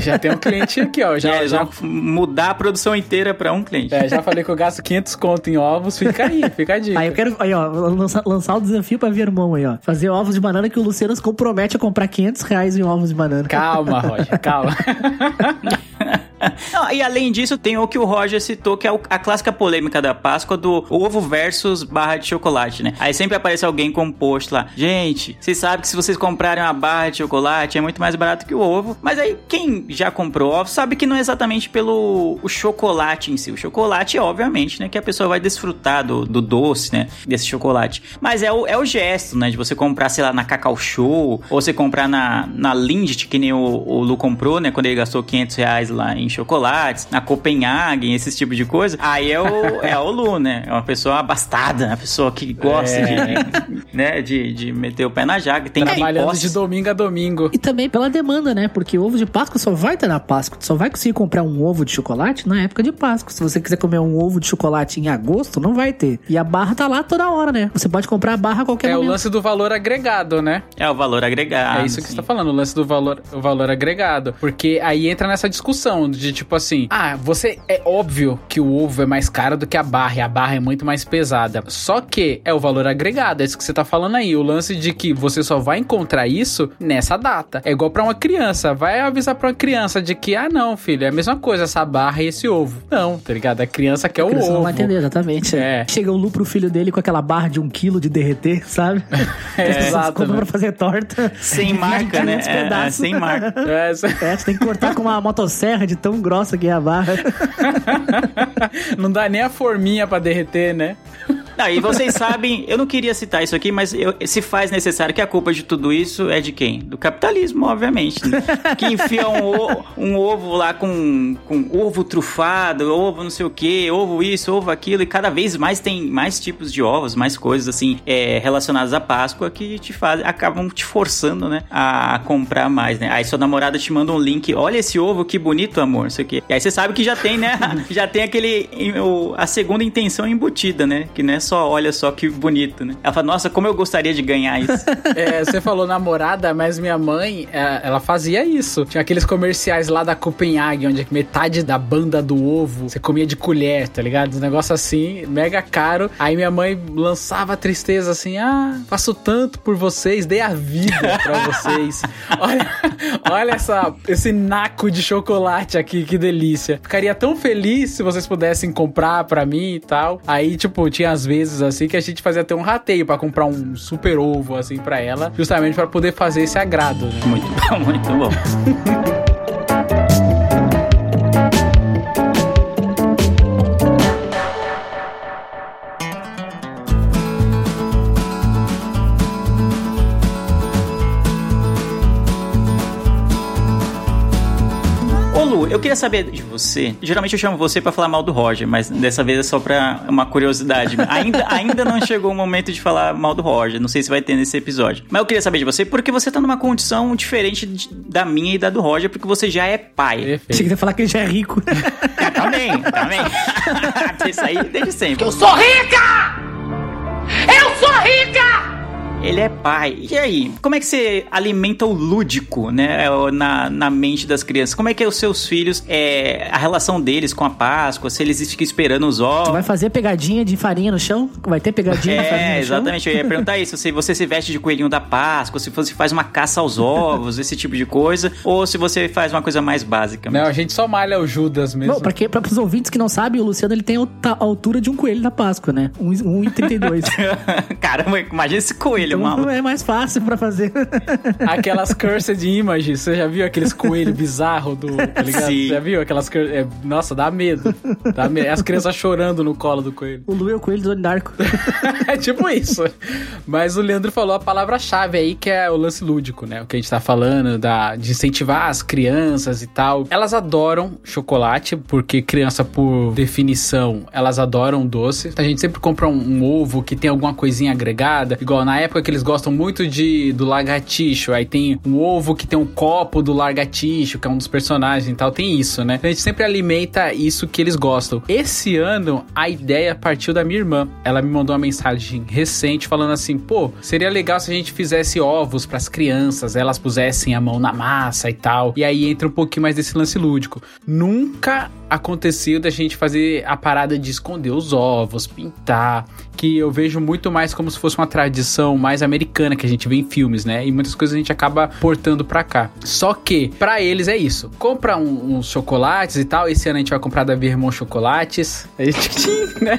Já tem um cliente aqui, ó. Já, é, já, já mudar a produção inteira pra um cliente. é, já falei que eu gasto 500 conto em ovos. Fica aí, fica a dica. Aí eu quero, aí, ó, lançar, lançar o desafio pra irmão aí, ó. Fazer ovos de banana que o Luciano se compromete a comprar 500 reais em ovos de banana. Calma, Roger, calma. Não, e além disso, tem o que o Roger citou, que é a clássica polêmica da Páscoa do ovo versus barra de chocolate, né? Aí sempre aparece alguém com um post lá. Gente, vocês sabem que se vocês comprarem uma barra de chocolate é muito mais barato que o ovo. Mas aí quem já comprou ovo sabe que não é exatamente pelo o chocolate em si. O chocolate, obviamente, né? Que a pessoa vai desfrutar do, do doce, né? Desse chocolate. Mas é o, é o gesto, né? De você comprar, sei lá, na Cacau Show, ou você comprar na, na Lindt, que nem o, o Lu comprou, né? Quando ele gastou 500 reais lá em chocolates, na Copenhagen, esse tipo de coisa. Aí é o, é o Lu, né? É uma pessoa abastada, uma pessoa que gosta É. de, né? De, de meter o pé na jaga. Tem, tem Trabalhando de domingo a domingo. E também pela demanda, né? Porque ovo de Páscoa só vai ter na Páscoa. Tu só vai conseguir comprar um ovo de chocolate na época de Páscoa. Se você quiser comer um ovo de chocolate em agosto, não vai ter. E a barra tá lá toda hora, né? Você pode comprar a barra a qualquer É o momento. lance do valor agregado, né? É o valor agregado. é isso que sim. você tá falando, o lance do valor, o valor agregado. Porque aí entra nessa discussão de tipo assim: ah, você. É óbvio que o ovo é mais caro do que a barra, e a barra é muito mais pesada. Só que é o valor agregado, é isso que você tá falando aí. O lance de que você só vai encontrar isso nessa data. É igual pra uma criança. Vai avisar pra uma criança de que, ah, não, filho, é a mesma coisa essa barra e esse ovo. Não, tá ligado? A criança quer A o criança ovo. não vai entender, exatamente. É. Chega o Lu pro filho dele com aquela barra de um quilo de derreter, sabe? É, exato, né? pra fazer torta. Sem marca, né? 500 É, é, sem marca. É, essa- É, você tem que cortar com uma motosserra de tão grossa que é a barra. não dá nem a forminha pra derreter, né? Não, e vocês sabem, eu não queria citar isso aqui, mas eu- se faz necessário que a culpa de tudo isso é de quem? Do capitalismo, obviamente. né? que enfia um, um ovo lá com, com ovo trufado, ovo não sei o que, ovo isso, ovo aquilo, e cada vez mais tem mais tipos de ovos, mais coisas assim é, relacionadas à Páscoa que te fazem, acabam te forçando, né, a comprar mais, né? Aí sua namorada te manda um link, olha esse ovo, que bonito, amor, não sei o que. E aí você sabe que já tem, né, já tem aquele, a segunda intenção embutida, né, que não é só, olha só que bonito, né? Ela fala, nossa, como eu gostaria de ganhar isso. É, você falou namorada, mas minha mãe, é, ela fazia isso. Tinha aqueles comerciais lá da Copenhague, onde metade da banda do ovo você comia de colher, tá ligado? Um negócio assim, mega caro. Aí minha mãe lançava tristeza assim: ah, faço tanto por vocês, dei a vida pra vocês. olha, olha essa, esse naco de chocolate aqui, que delícia. Ficaria tão feliz se vocês pudessem comprar pra mim e tal. Aí, tipo, tinha às vezes assim que a gente fazia até um rateio pra comprar um super ovo assim pra ela, justamente pra poder fazer esse agrado, né? Muito bom, muito bom. Eu queria saber de você. Geralmente eu chamo você pra falar mal do Roger, mas dessa vez é só pra uma curiosidade. Ainda, ainda não chegou o momento de falar mal do Roger. Não sei se vai ter nesse episódio. Mas eu queria saber de você porque você tá numa condição diferente de- da minha e da do Roger, porque você já é pai. Perfeito. Achei que ia falar que ele já é rico. também, também. Isso aí desde sempre. Eu sou rica! Eu sou rica! Ele é pai. E aí, como é que você alimenta o lúdico, né, na, na mente das crianças? Como é que é os seus filhos, é, a relação deles com a Páscoa, se eles ficam esperando os Tu ovos? vai fazer pegadinha de farinha no chão? Vai ter pegadinha de farinha É, no chão? exatamente. Eu ia perguntar isso. Se você se veste de coelhinho da Páscoa, se você faz uma caça aos ovos, esse tipo de coisa, ou se você faz uma coisa mais básica. Não, a gente só malha o Judas mesmo. Bom, pra, que, pra os ouvintes que não sabem, o Luciano ele tem a altura de um coelho da Páscoa, né? Um- 1,32. Caramba, imagina esse coelho, então maluco. é mais fácil pra fazer. Aquelas cursed images, você já viu aqueles coelhos bizarros do. Tá ligado? Sim. Já viu aquelas cur- é, Nossa, dá medo. Dá medo. As crianças chorando no colo do coelho. o Lu é o coelho do Donnie Darko. É tipo isso. Mas o Leandro falou a palavra-chave aí, que é o lance lúdico, né? O que a gente tá falando, da, de incentivar as crianças e tal. Elas adoram chocolate, porque criança, por definição, elas adoram doce. A gente sempre compra um, um ovo que tem alguma coisinha agregada. Igual na época que eles gostam muito de do lagartixo. Aí tem um ovo que tem um copo do lagartixo, que é um dos personagens e tal. Tem isso, né? Então a gente sempre alimenta isso que eles gostam. Esse ano, a ideia partiu da minha irmã. Ela me mandou uma mensagem recente falando assim: pô, seria legal se a gente fizesse ovos pras crianças, elas pusessem a mão na massa e tal. E aí entra um pouquinho mais desse lance lúdico. Nunca aconteceu da gente fazer a parada de esconder os ovos, pintar, que eu vejo muito mais como se fosse uma tradição mais americana que a gente vê em filmes, né? E muitas coisas a gente acaba portando pra cá. Só que, pra eles é isso. Compra um- uns chocolates e tal. Esse ano a gente vai comprar da Vermont Chocolates. A gente, né?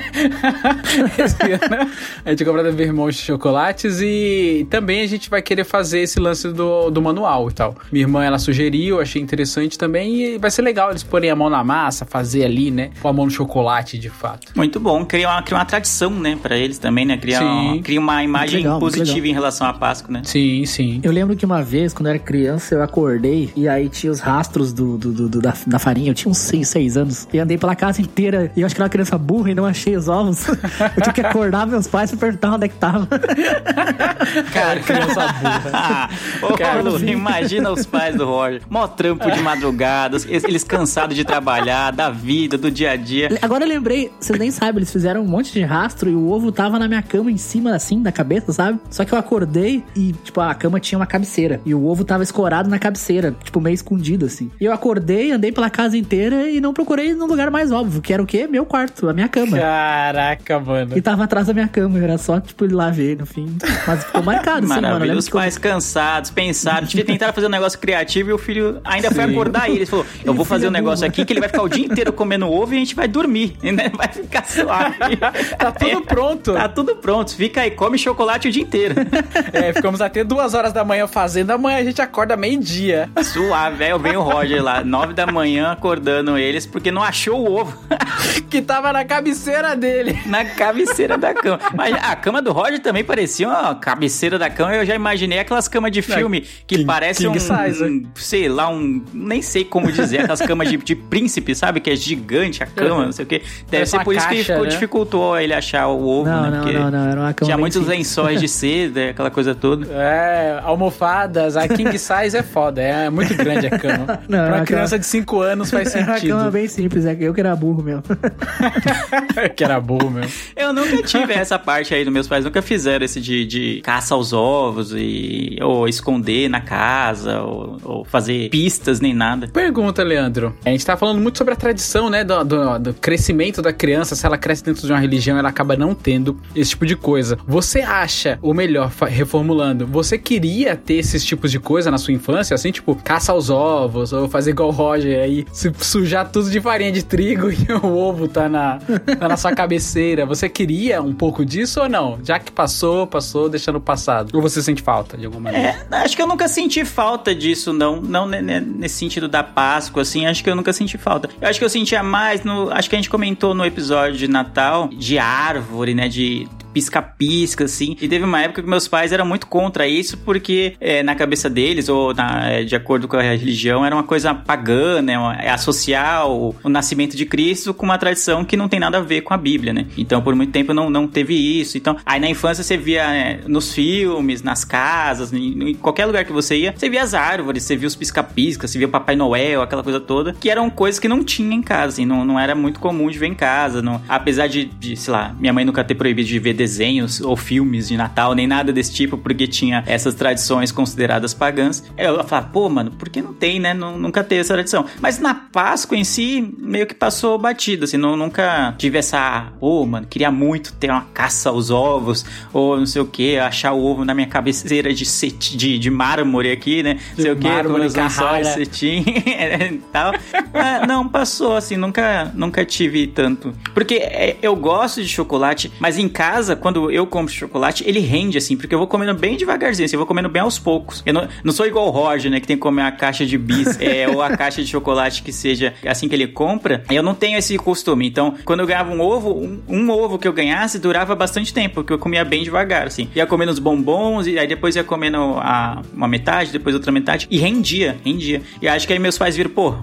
Esse ano a gente vai comprar da Vermont Chocolates e também a gente vai querer fazer esse lance do, do manual e tal. Minha irmã, ela sugeriu, achei interessante também e vai ser legal eles porem a mão na massa, fazer ali, né? Com a mão no chocolate, de fato. Muito bom. Cria uma, cria uma tradição, né, pra eles também, né? Cria, uma, cria uma imagem legal, positiva em relação à Páscoa, né? Sim, sim. Eu lembro que uma vez, quando eu era criança, eu acordei e aí tinha os rastros do, do- do- do- da, da farinha. Eu tinha uns 6, 6 anos. E andei pela casa inteira. E eu acho que era uma criança burra e não achei os ovos. eu tive que acordar meus pais pra perguntar onde é que tava. Cara, criança burra. Ô, sim. imagina os pais do Roger. Mó trampo de madrugada, eles cansados de trabalhar, da vida, do dia a dia. Agora eu lembrei, vocês nem sabem, eles fizeram um monte de rastro e o ovo tava na minha cama em cima, assim, da cabeça, sabe? Só que eu acordei e, tipo, a cama tinha uma cabeceira. E o ovo tava escorado na cabeceira, tipo, meio escondido, assim. E eu acordei, andei pela casa inteira e não procurei no lugar mais óbvio, que era o quê? Meu quarto, a minha cama. Caraca, mano. E tava atrás da minha cama, era só, tipo, ir lá ver no fim. Mas ficou marcado, assim, mano. Os que eu- pais cansados, pensaram, tentaram fazer um negócio criativo e o filho ainda foi Sim. acordar ele. Ele falou: Eu vou fazer um é negócio aqui que ele vai ficar o dia inteiro comendo ovo e a gente vai dormir. Né? Vai ficar suave. Tá tudo pronto. Tá tudo pronto. Fica aí, come chocolate o dia inteiro. É, ficamos até duas horas da manhã fazendo. Amanhã a gente acorda meio-dia. Suave. Aí vem o Roger lá, nove da manhã, acordando eles porque não achou o ovo. Que tava na cabeceira dele. na cabeceira da cama. Mas a cama do Roger também parecia uma cabeceira da cama. Eu já imaginei aquelas camas de filme que King- parecem um, king size. um, sei lá, um, nem sei como dizer, aquelas camas de, de príncipe, sabe? Que é gigante a cama, não sei o quê. Deve Parece ser por isso que caixa, né? dificultou ele achar o ovo, Não, né? não, não, não, era uma cama Tinha muitos lençóis de seda, aquela coisa toda. É, almofadas, a king size é foda, é muito grande a cama. Não, pra a criança cama- de 5 anos faz Era uma cama sentido. bem simples, é que eu que era burro mesmo. que era burro mesmo. Eu nunca tive essa parte aí, dos meus pais nunca fizeram esse de, de caça aos ovos e ou esconder na casa ou, ou fazer pistas nem nada. Pergunta, Leandro. A gente tá falando muito sobre a tradição, né? Do, do- do crescimento da criança. Se ela cresce dentro de uma religião, ela acaba não tendo esse tipo de coisa. Você acha, ou melhor, reformulando, você queria ter esses tipos de coisa na sua infância? Assim, tipo, caça aos ovos, ou fazer igual o Roger aí, se sujar tudo de farinha de trigo e o ovo tá na, tá na sua cabeceira. Você queria um pouco disso ou não? Já que passou, passou, deixando passado. Ou você sente falta de alguma maneira? É, acho que eu nunca senti falta disso, não. Não ne- ne- nesse sentido da Páscoa, assim, acho que eu nunca senti falta. Eu acho que eu sentia mais no. Acho que a gente comentou no episódio de Natal de árvore, né? De pisca-pisca, assim. E teve uma época que meus pais eram muito contra isso, porque é, na cabeça deles, ou na- é, de acordo com a religião, era uma coisa pagã, né? É associar o, o nascimento de Cristo com uma tradição que não tem nada a ver com a Bíblia, né? Então, por muito tempo não, não teve isso. Então, aí na infância você via é, nos filmes, nas casas, em, em qualquer lugar que você ia, você via as árvores, você via os pisca-pisca, você via o Papai Noel, aquela coisa toda, que eram coisas que não tinha em casa, assim, não, não era muito comum de ver em casa. Não, apesar de, de, sei lá, minha mãe nunca ter proibido de ver desenhos ou filmes de Natal, nem nada desse tipo, porque tinha essas tradições consideradas pagãs. Eu falava, pô, mano, por que não tem, né? Nu- Nunca teve essa tradição. Mas na Páscoa em si, meio que passou batido, assim, não, nunca tive essa, pô, mano, queria muito ter uma caça aos ovos, ou não sei o que, achar o ovo na minha cabeceira de, cet... de, de mármore aqui, né? Não sei o que, com meus lençóis cetim e tal. Ah, não, passou, assim, nunca, nunca tive tanto. Porque é, eu gosto de chocolate, mas em casa, quando eu compro chocolate, ele rende, assim, porque eu vou comendo bem devagarzinho, assim, eu vou comendo bem aos poucos. Eu não, não sou igual o Roger, né, que tem que comer a caixa de bis, é, ou a caixa de chocolate que seja assim que ele compra. Eu não tenho esse costume. Então, quando eu ganhava um ovo, um, um ovo que eu ganhasse durava bastante tempo, porque eu comia bem devagar, assim. Ia comendo os bombons, e aí depois ia comendo a, uma metade, depois outra metade, e rendia, rendia. E acho que aí meus pais viram, pô,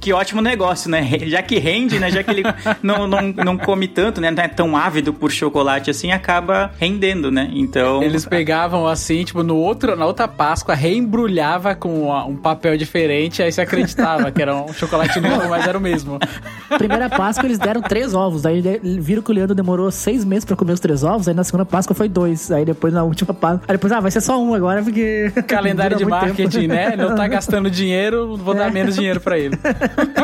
que ótimo negócio, né? Já que rende, né? Já que ele não, não, não come tanto, né? Não é tão ávido por chocolate assim, acaba rendendo, né? Então. Eles pegavam assim, tipo, no outro, na outra Páscoa, reembrulhava com um papel diferente, aí você acreditava que era um chocolate novo, mas era o mesmo. Primeira Páscoa eles deram três ovos. Aí viram que o Leandro demorou seis meses pra comer os três ovos. Aí na segunda Páscoa foi dois. Aí depois na última Páscoa. Aí depois, ah, vai ser só um agora, porque. Calendário de marketing, tempo. né? Não tá gastando dinheiro, vou dar menos dinheiro pra ele.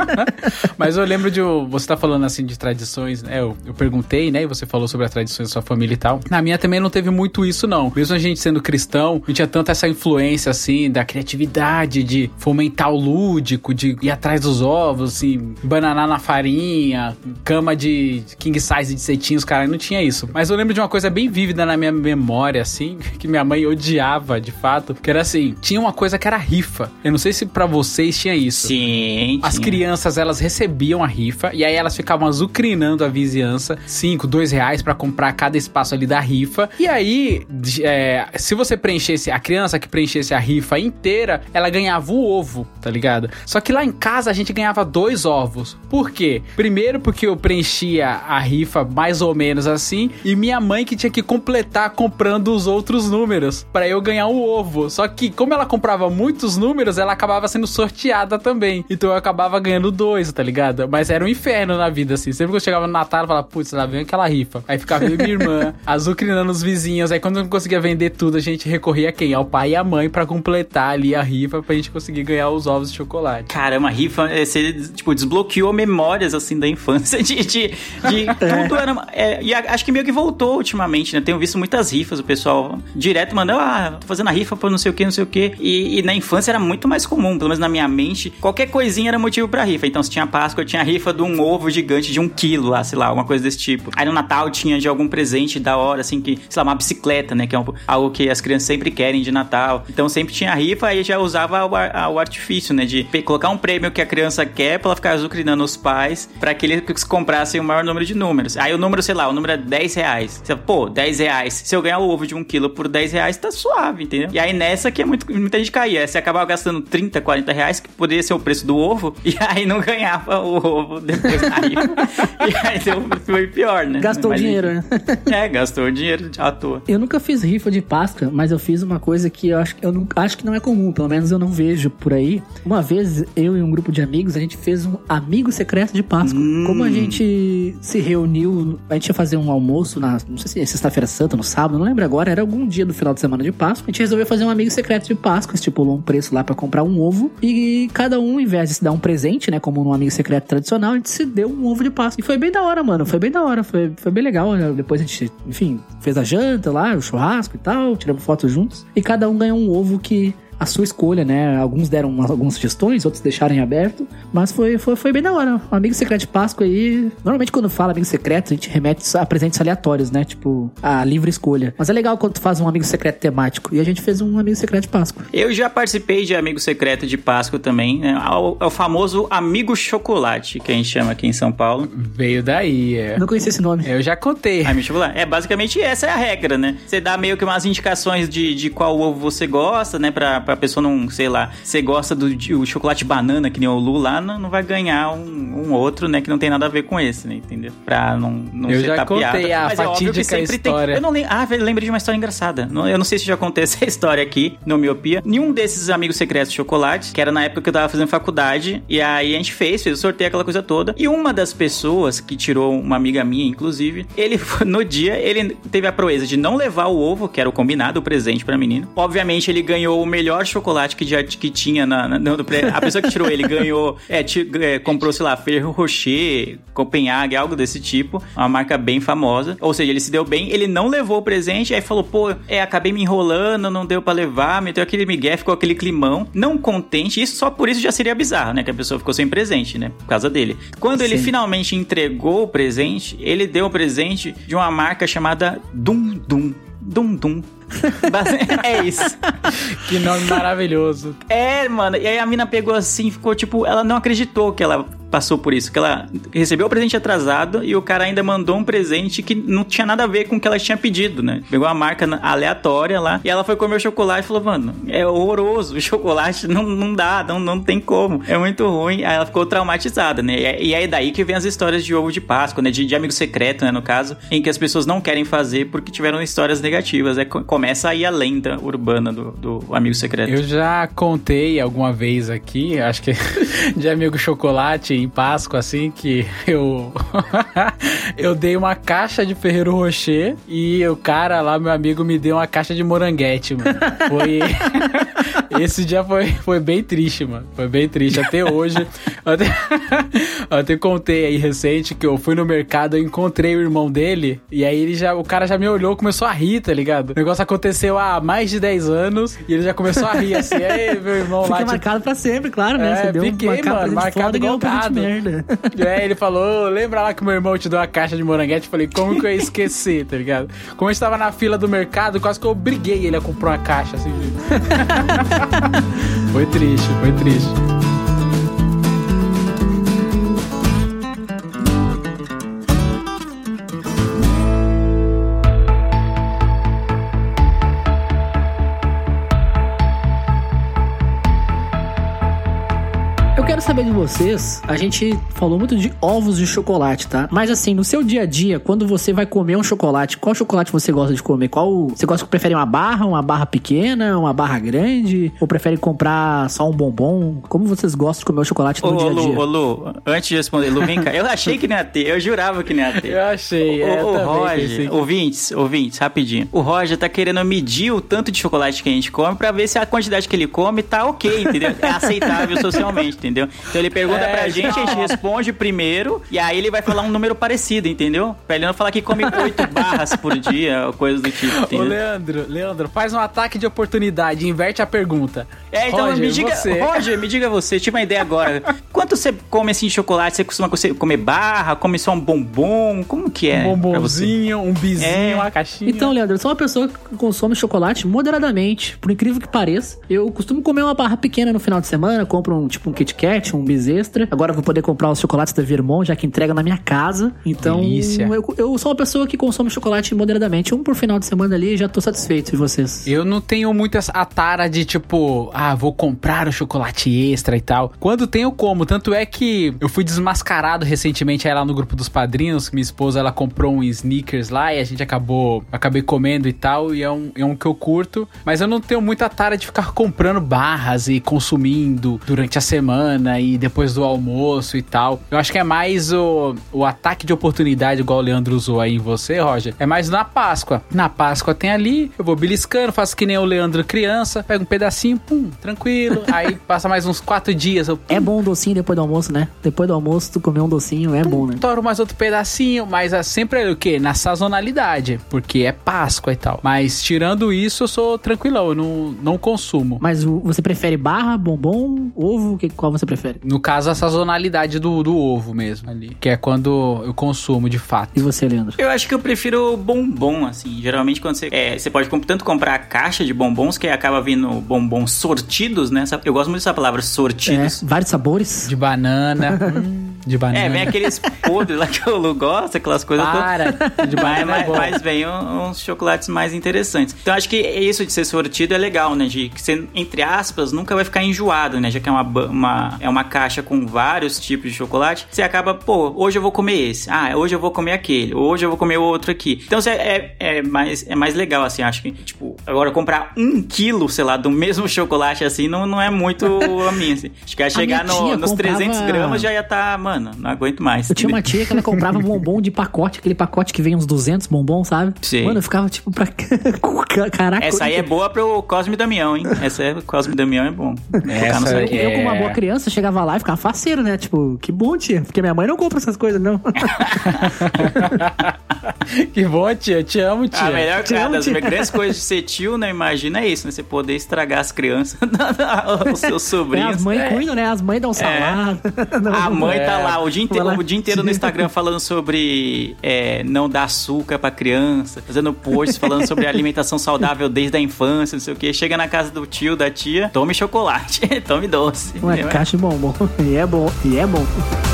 Mas eu lembro de. Você tá falando assim de tradições, né? Eu, eu perguntei, né? E você falou sobre as tradições da sua família e tal. Na minha também não teve muito isso, não. Mesmo a gente sendo cristão, não tinha tanta essa influência, assim, da criatividade, de fomentar o lúdico, de ir atrás dos ovos, assim, bananar na farinha, cama de king size de cetim, os caras não tinha isso. Mas eu lembro de uma coisa bem vívida na minha memória, assim, que minha mãe odiava, de fato, que era assim, tinha uma coisa que era rifa. Eu não sei se pra vocês tinha isso. Sim. As tinha. crianças, elas recebiam a rifa e aí elas ficavam azucrinando a vizinhança, 5, 2 reais pra comprar cada espaço ali da rifa. E aí, é, se você preenchesse, a criança que preenchesse a rifa inteira, ela ganhava o ovo, tá ligado? Só que lá em casa a gente ganhava dois ovos. Por quê? Primeiro porque eu preenchia a rifa mais ou menos assim e minha mãe que tinha que completar comprando os outros números pra eu ganhar um ovo. Só que como ela comprava muitos números, ela acabava sendo sorteada também. Então eu acabava ganhando dois, tá ligado? Mas era um inferno na vida, assim. Sempre que eu chegava no Natal, eu falava, putz, lá vem aquela rifa. Aí ficava minha irmã, azucrinando os vizinhos. Aí quando não conseguia vender tudo, a gente recorria a quem? Ao pai e à mãe pra completar ali a rifa pra gente conseguir ganhar os ovos de chocolate. Caramba, rifa, é, você, tipo, desbloqueou memórias, assim, da infância, de, de, de tudo era... é, e acho que meio que voltou ultimamente, né? Tenho visto muitas rifas, o pessoal direto mandando, ah, tô fazendo a rifa por não sei o que, não sei o que. E, e na infância era muito mais comum, pelo menos na minha mente, qualquer coisinha era motivo pra rifa. Então, se tinha Páscoa, tinha a rifa de um ovo gigante de um quilo lá, sei lá, alguma coisa desse tipo. Aí no Natal tinha de algum presente da hora, assim, que, sei lá, uma bicicleta, né? Que é um- algo que as crianças sempre querem de Natal. Então sempre tinha a rifa e já usava o, ar- o artifício, né? De colocar um prêmio que a criança quer pra ela ficar azucrinando os pais pra que eles comprassem o maior número de números. Aí o número, sei lá, o número é 10 reais. Você, pô, 10 reais. Se eu ganhar o ovo de um quilo por 10 reais, tá suave, entendeu? E aí nessa que é muito, muita gente caía. Você acabava gastando 30, 40 reais, que poderia ser o preço do ovo, e aí não ganhava o ovo depois da rifa. e aí deu, foi pior, né? Gastou Mas, dinheiro, né? É, gastou dinheiro à toa. Eu nunca fiz rifa de Páscoa, mas eu fiz uma coisa que eu acho, eu não, acho que não é comum, pelo menos eu não vejo por aí. Uma vez, eu e um grupo de amigos, a gente fez um amigo secreto de Páscoa. Como a gente se reuniu, a gente ia fazer um almoço na, não sei se é sexta-feira santa, no sábado, não lembro agora, era algum dia do final de semana de Páscoa. A gente resolveu fazer um amigo secreto de Páscoa, estipulou um preço lá pra comprar um ovo e cada um, em vez de se dar um presente, né, como um amigo secreto tradicional, a gente se deu um ovo de Páscoa. E foi bem da hora, mano, foi bem da hora, foi, foi bem legal. né? Depois a gente, enfim, fez a janta lá, o churrasco e tal, tiramos fotos juntos e cada um ganhou um ovo que a sua escolha, né? Alguns deram umas- algumas sugestões, outros deixaram em aberto, mas foi, foi, foi bem da hora. Um amigo secreto de Páscoa aí. Normalmente, quando fala amigo secreto, a gente remete a presentes aleatórios, né? Tipo, a livre escolha. Mas é legal quando tu faz um amigo secreto temático. E a gente fez um amigo secreto de Páscoa. Eu já participei de Amigo Secreto de Páscoa também, né? É o, é o famoso Amigo Chocolate, que a gente chama aqui em São Paulo. Veio daí, é. Não conhecia esse nome. Eu já contei. Amigo Chocolate. É, basicamente essa é a regra, né? Você dá meio que umas indicações de, de qual ovo você gosta, né? Pra, pra pessoa não, sei lá, você gosta do o chocolate banana, que nem o Lu lá, não, não vai ganhar um, um outro, né? Que não tem nada a ver com esse, né? Entendeu? Pra não, não Eu ser já contei a Mas é óbvio que fatídica sempre tem- história. Eu não lembro. Ah, lembrei de uma história engraçada. Eu não sei se já contei essa história aqui no Miopia. Nenhum desses amigos secretos de chocolate, que era na época que eu tava fazendo faculdade, e aí a gente fez, fez o sorteio, aquela coisa toda. E uma das pessoas que tirou, uma amiga minha, inclusive, ele no dia, ele teve a proeza de não levar o ovo, que era o combinado, o presente pra menino. Obviamente, ele ganhou o melhor chocolate que, já, que tinha na. na- no a pessoa que tirou ele ganhou. É, ti- é, comprou, sei lá, Ferro Rocher, Copenhague, algo desse tipo. Uma marca bem famosa. Ou seja, ele se deu bem, ele não levou o presente, aí falou, pô, é, acabei me enrolando, não deu pra levar, meteu aquele migué, ficou aquele climão. Não contente, isso só por isso já seria bizarro, né? Que a pessoa ficou sem presente, né? Por causa dele. Quando ele Sim. finalmente entregou o presente, ele deu o presente de uma marca chamada Dum Dum. Dum Dum. É isso. Que nome maravilhoso. É, mano. E aí a mina pegou assim, ficou tipo, ela não acreditou que ela passou por isso, que ela recebeu o presente atrasado e o cara ainda mandou um presente que não tinha nada a ver com o que ela tinha pedido, né? Pegou uma marca aleatória lá e ela foi comer o chocolate e falou, mano, é horroroso, o chocolate não, não dá, não, não tem como, é muito ruim. Aí ela ficou traumatizada, né? E é- E é daí que vem as histórias de ovo de Páscoa, né? De, de amigo secreto, né? No caso, em que as pessoas não querem fazer porque tiveram histórias negativas. É, co- começa aí a lenda urbana do, do amigo secreto. Eu já contei alguma vez aqui, acho que de amigo chocolate em Páscoa, assim, que eu eu dei uma caixa de Ferreiro Rocher e o cara lá, meu amigo, me deu uma caixa de moranguete, mano. Foi. Esse dia foi, foi bem triste, mano. Foi bem triste. Até hoje. Até, até contei aí recente que eu fui no mercado, eu encontrei o irmão dele, e aí ele já, o cara já me olhou, começou a rir, tá ligado? O negócio aconteceu há mais de 10 anos e ele já começou a rir assim, aí meu irmão lá. Fica tipo, marcado pra sempre, claro, né? É, Você deu fiquei, um marcado, mano, marcado um igual gado. merda. É, ele falou, lembra lá que meu irmão te deu uma caixa de moranguete? Eu falei, como que eu ia esquecer, tá ligado? Como a gente tava na fila do mercado, quase que eu obriguei ele a comprar uma caixa, assim. foi triste, foi triste. Eu quero saber de vocês, a gente falou muito de ovos de chocolate, tá? Mas assim, no seu dia a dia, quando você vai comer um chocolate, qual chocolate você gosta de comer? Qual você gosta prefere uma barra, uma barra pequena, uma barra grande, ou prefere comprar só um bombom? Como vocês gostam de comer o chocolate Ô, no dia a dia? ô, Lu, antes de responder, Lu, vem cá. Eu achei que não ia ter, eu jurava que não ia ter. Eu achei, é, o, o Roger, ouvintes, ouvintes, rapidinho. O Roger tá querendo medir o tanto de chocolate que a gente come pra ver se a quantidade que ele come tá ok, entendeu? É aceitável socialmente, entendeu? Então ele pergunta É, pra gente, a gente responde primeiro, e aí ele vai falar um número parecido, entendeu? Pra ele não falar que come oito barras por dia, ou coisa do tipo, Ô, entendeu? Leandro, Leandro, faz um ataque de oportunidade, inverte a pergunta. É, então Roger, me diga, você. Roger, me diga você, tive uma ideia agora. Quanto você come assim de chocolate? Você costuma co- comer barra? Come só um bombom? Como que é? um bombonzinho, um bizinho, É. uma caixinha. Então, Leandro, eu sou uma pessoa que consome chocolate moderadamente, por incrível que pareça. Eu costumo comer uma barra pequena no final de semana, compro um tipo um Kit Kat, um extra. Agora vou poder comprar os chocolates da Vermont, já que entrega na minha casa. Então, eu, eu sou uma pessoa que consome chocolate moderadamente. Um por final de semana ali, já tô satisfeito. E vocês? Eu não tenho muitas a tara de tipo, ah, vou comprar o chocolate extra e tal. Quando tenho como, tanto é que eu fui desmascarado recentemente aí lá no grupo dos padrinhos, minha esposa ela comprou um sneakers lá e a gente acabou, acabei comendo e tal, e é um, é um que eu curto, mas eu não tenho muita tara de ficar comprando barras e consumindo durante a semana e depois do almoço e tal. Eu acho que é mais o, o ataque de oportunidade, igual o Leandro usou aí em você, Roger, é mais na Páscoa. Na Páscoa tem ali, eu vou beliscando, faço que nem o Leandro criança, pego um pedacinho, pum, tranquilo. Aí passa mais uns quatro dias, eu É bom um docinho depois do almoço, né? Depois do almoço, tu comer um docinho é bom, né? Toro mais outro pedacinho, mas é sempre o quê? Na sazonalidade, porque é Páscoa e tal. Mas tirando isso, eu sou tranquilão, eu não, não consumo. Mas você prefere barra, bombom, ovo? Que, qual você prefere? No caso, a sazonalidade do, do ovo mesmo ali, que é quando eu consumo de fato. E você, Leandro? Eu acho que eu prefiro bombom, assim. Geralmente quando você. É, você pode tanto comprar a caixa de bombons, que acaba vindo bombons sortidos, né? Eu gosto muito dessa palavra, É, sortidos. vários sabores. De banana. hum, de banana. É, vem aqueles podres lá que o Lu gosta, aquelas coisas todas. Para. De Mas, banana é mas, bom. mas vem um- uns chocolates mais interessantes. Então acho que isso de ser sortido é legal, né? De que você, entre aspas, nunca vai ficar enjoado, né? Já que é uma, uma- é uma caixa com vários tipos de chocolate, você acaba, pô, hoje eu vou comer esse. Ah, hoje eu vou comer aquele. Hoje eu vou comer o outro aqui. Então você é, é, mais, é mais legal, assim, acho que, tipo, agora comprar um quilo, sei lá, do mesmo chocolate assim, não, não é muito a minha, assim. Acho que ia chegar no- nos comprava- 300 gramas já ia tá, mano, não aguento mais. Eu tinha uma tia que ela comprava bombom de pacote, aquele pacote que vem uns 200 bombons, sabe? Sim. Mano, eu ficava tipo pra. Caraca. Essa aí é boa pro Cosme Damião, hein? Essa é Cosme Damião é bom. Essa Eu, eu, como uma É. boa criança, chegava lá e ficava faceiro, né? Tipo, que bom, tia. Porque minha mãe não compra essas coisas, não. que bom, tia. Te amo, tia. A melhor Te cara amo, das grandes coisas de ser tio, né? Imagina é isso, né? Você poder estragar as crianças, os seus É, sobrinhos. as mães cuidam, né? As mães dão salada. A mãe tá lá o dia, inteiro, lá. o dia inteiro no Instagram falando sobre é, não dar açúcar pra criança, fazendo posts falando sobre alimentação saudável desde a infância, não sei o que. Chega na casa do tio, da tia, tome chocolate, tome doce. Ué, caixa de bombom. E é bom, e é bom.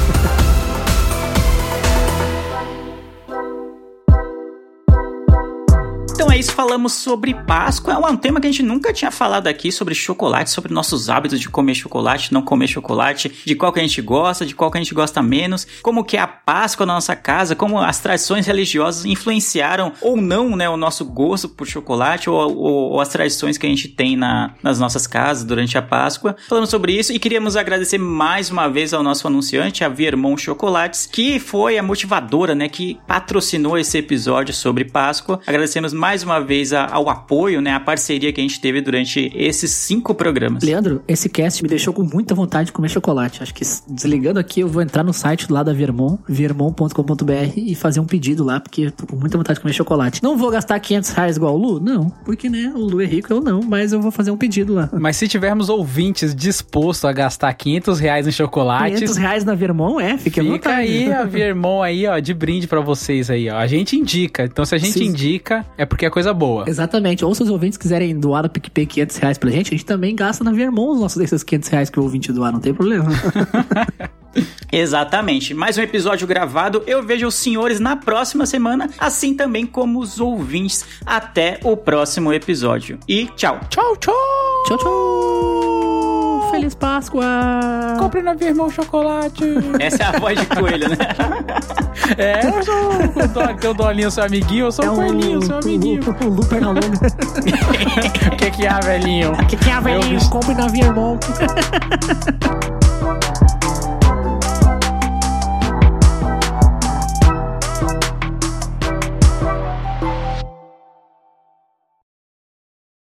Então é isso, falamos sobre Páscoa. É um tema que a gente nunca tinha falado aqui sobre chocolate, sobre nossos hábitos de comer chocolate, não comer chocolate, de qual que a gente gosta, de qual que a gente gosta menos, como que é a Páscoa na nossa casa, como as tradições religiosas influenciaram ou não, né, o nosso gosto por chocolate ou, ou- ou as tradições que a gente tem na- nas nossas casas durante a Páscoa. Falamos sobre isso e queríamos agradecer mais uma vez ao nosso anunciante, a Viermont Chocolates, que foi a motivadora, né, que patrocinou esse episódio sobre Páscoa. Agradecemos mais uma vez a- ao apoio, né, a parceria que a gente teve durante esses cinco programas. Leandro, esse cast me deixou com muita vontade de comer chocolate. Acho que desligando aqui, eu vou entrar no site lá da Vermont, vermont.com.br e fazer um pedido lá, porque eu tô com muita vontade de comer chocolate. Não vou gastar 500 reais igual o Lu? Não, porque, né, o Lu é rico, eu não, mas eu vou fazer um pedido lá. Mas se tivermos ouvintes dispostos a gastar 500 reais em chocolates, 500 reais na Vermont? É, fica, fica aí a Vermont aí, ó, de brinde pra vocês aí, ó. A gente indica. Então se a gente Sim. indica, é porque é coisa boa. Exatamente. Ou se os ouvintes quiserem doar no PicPay 500 reais pra gente, a gente também gasta na Vermont os nossos desses 500 reais que o ouvinte doar, não tem problema. Exatamente. Mais um episódio gravado. Eu vejo os senhores na próxima semana, assim também como os ouvintes. Até o próximo episódio. E tchau. Tchau, tchau! tchau, tchau! Feliz Páscoa! Compre na Vermont chocolate. Essa é a voz de coelho, né? é, eu sou o do- teu dolinho, seu amiguinho, eu sou o coelhinho, seu amiguinho. O, o Lu Pernalonga. O que que é, velhinho? O que, que é, Eu velhinho? Compre na Vermont.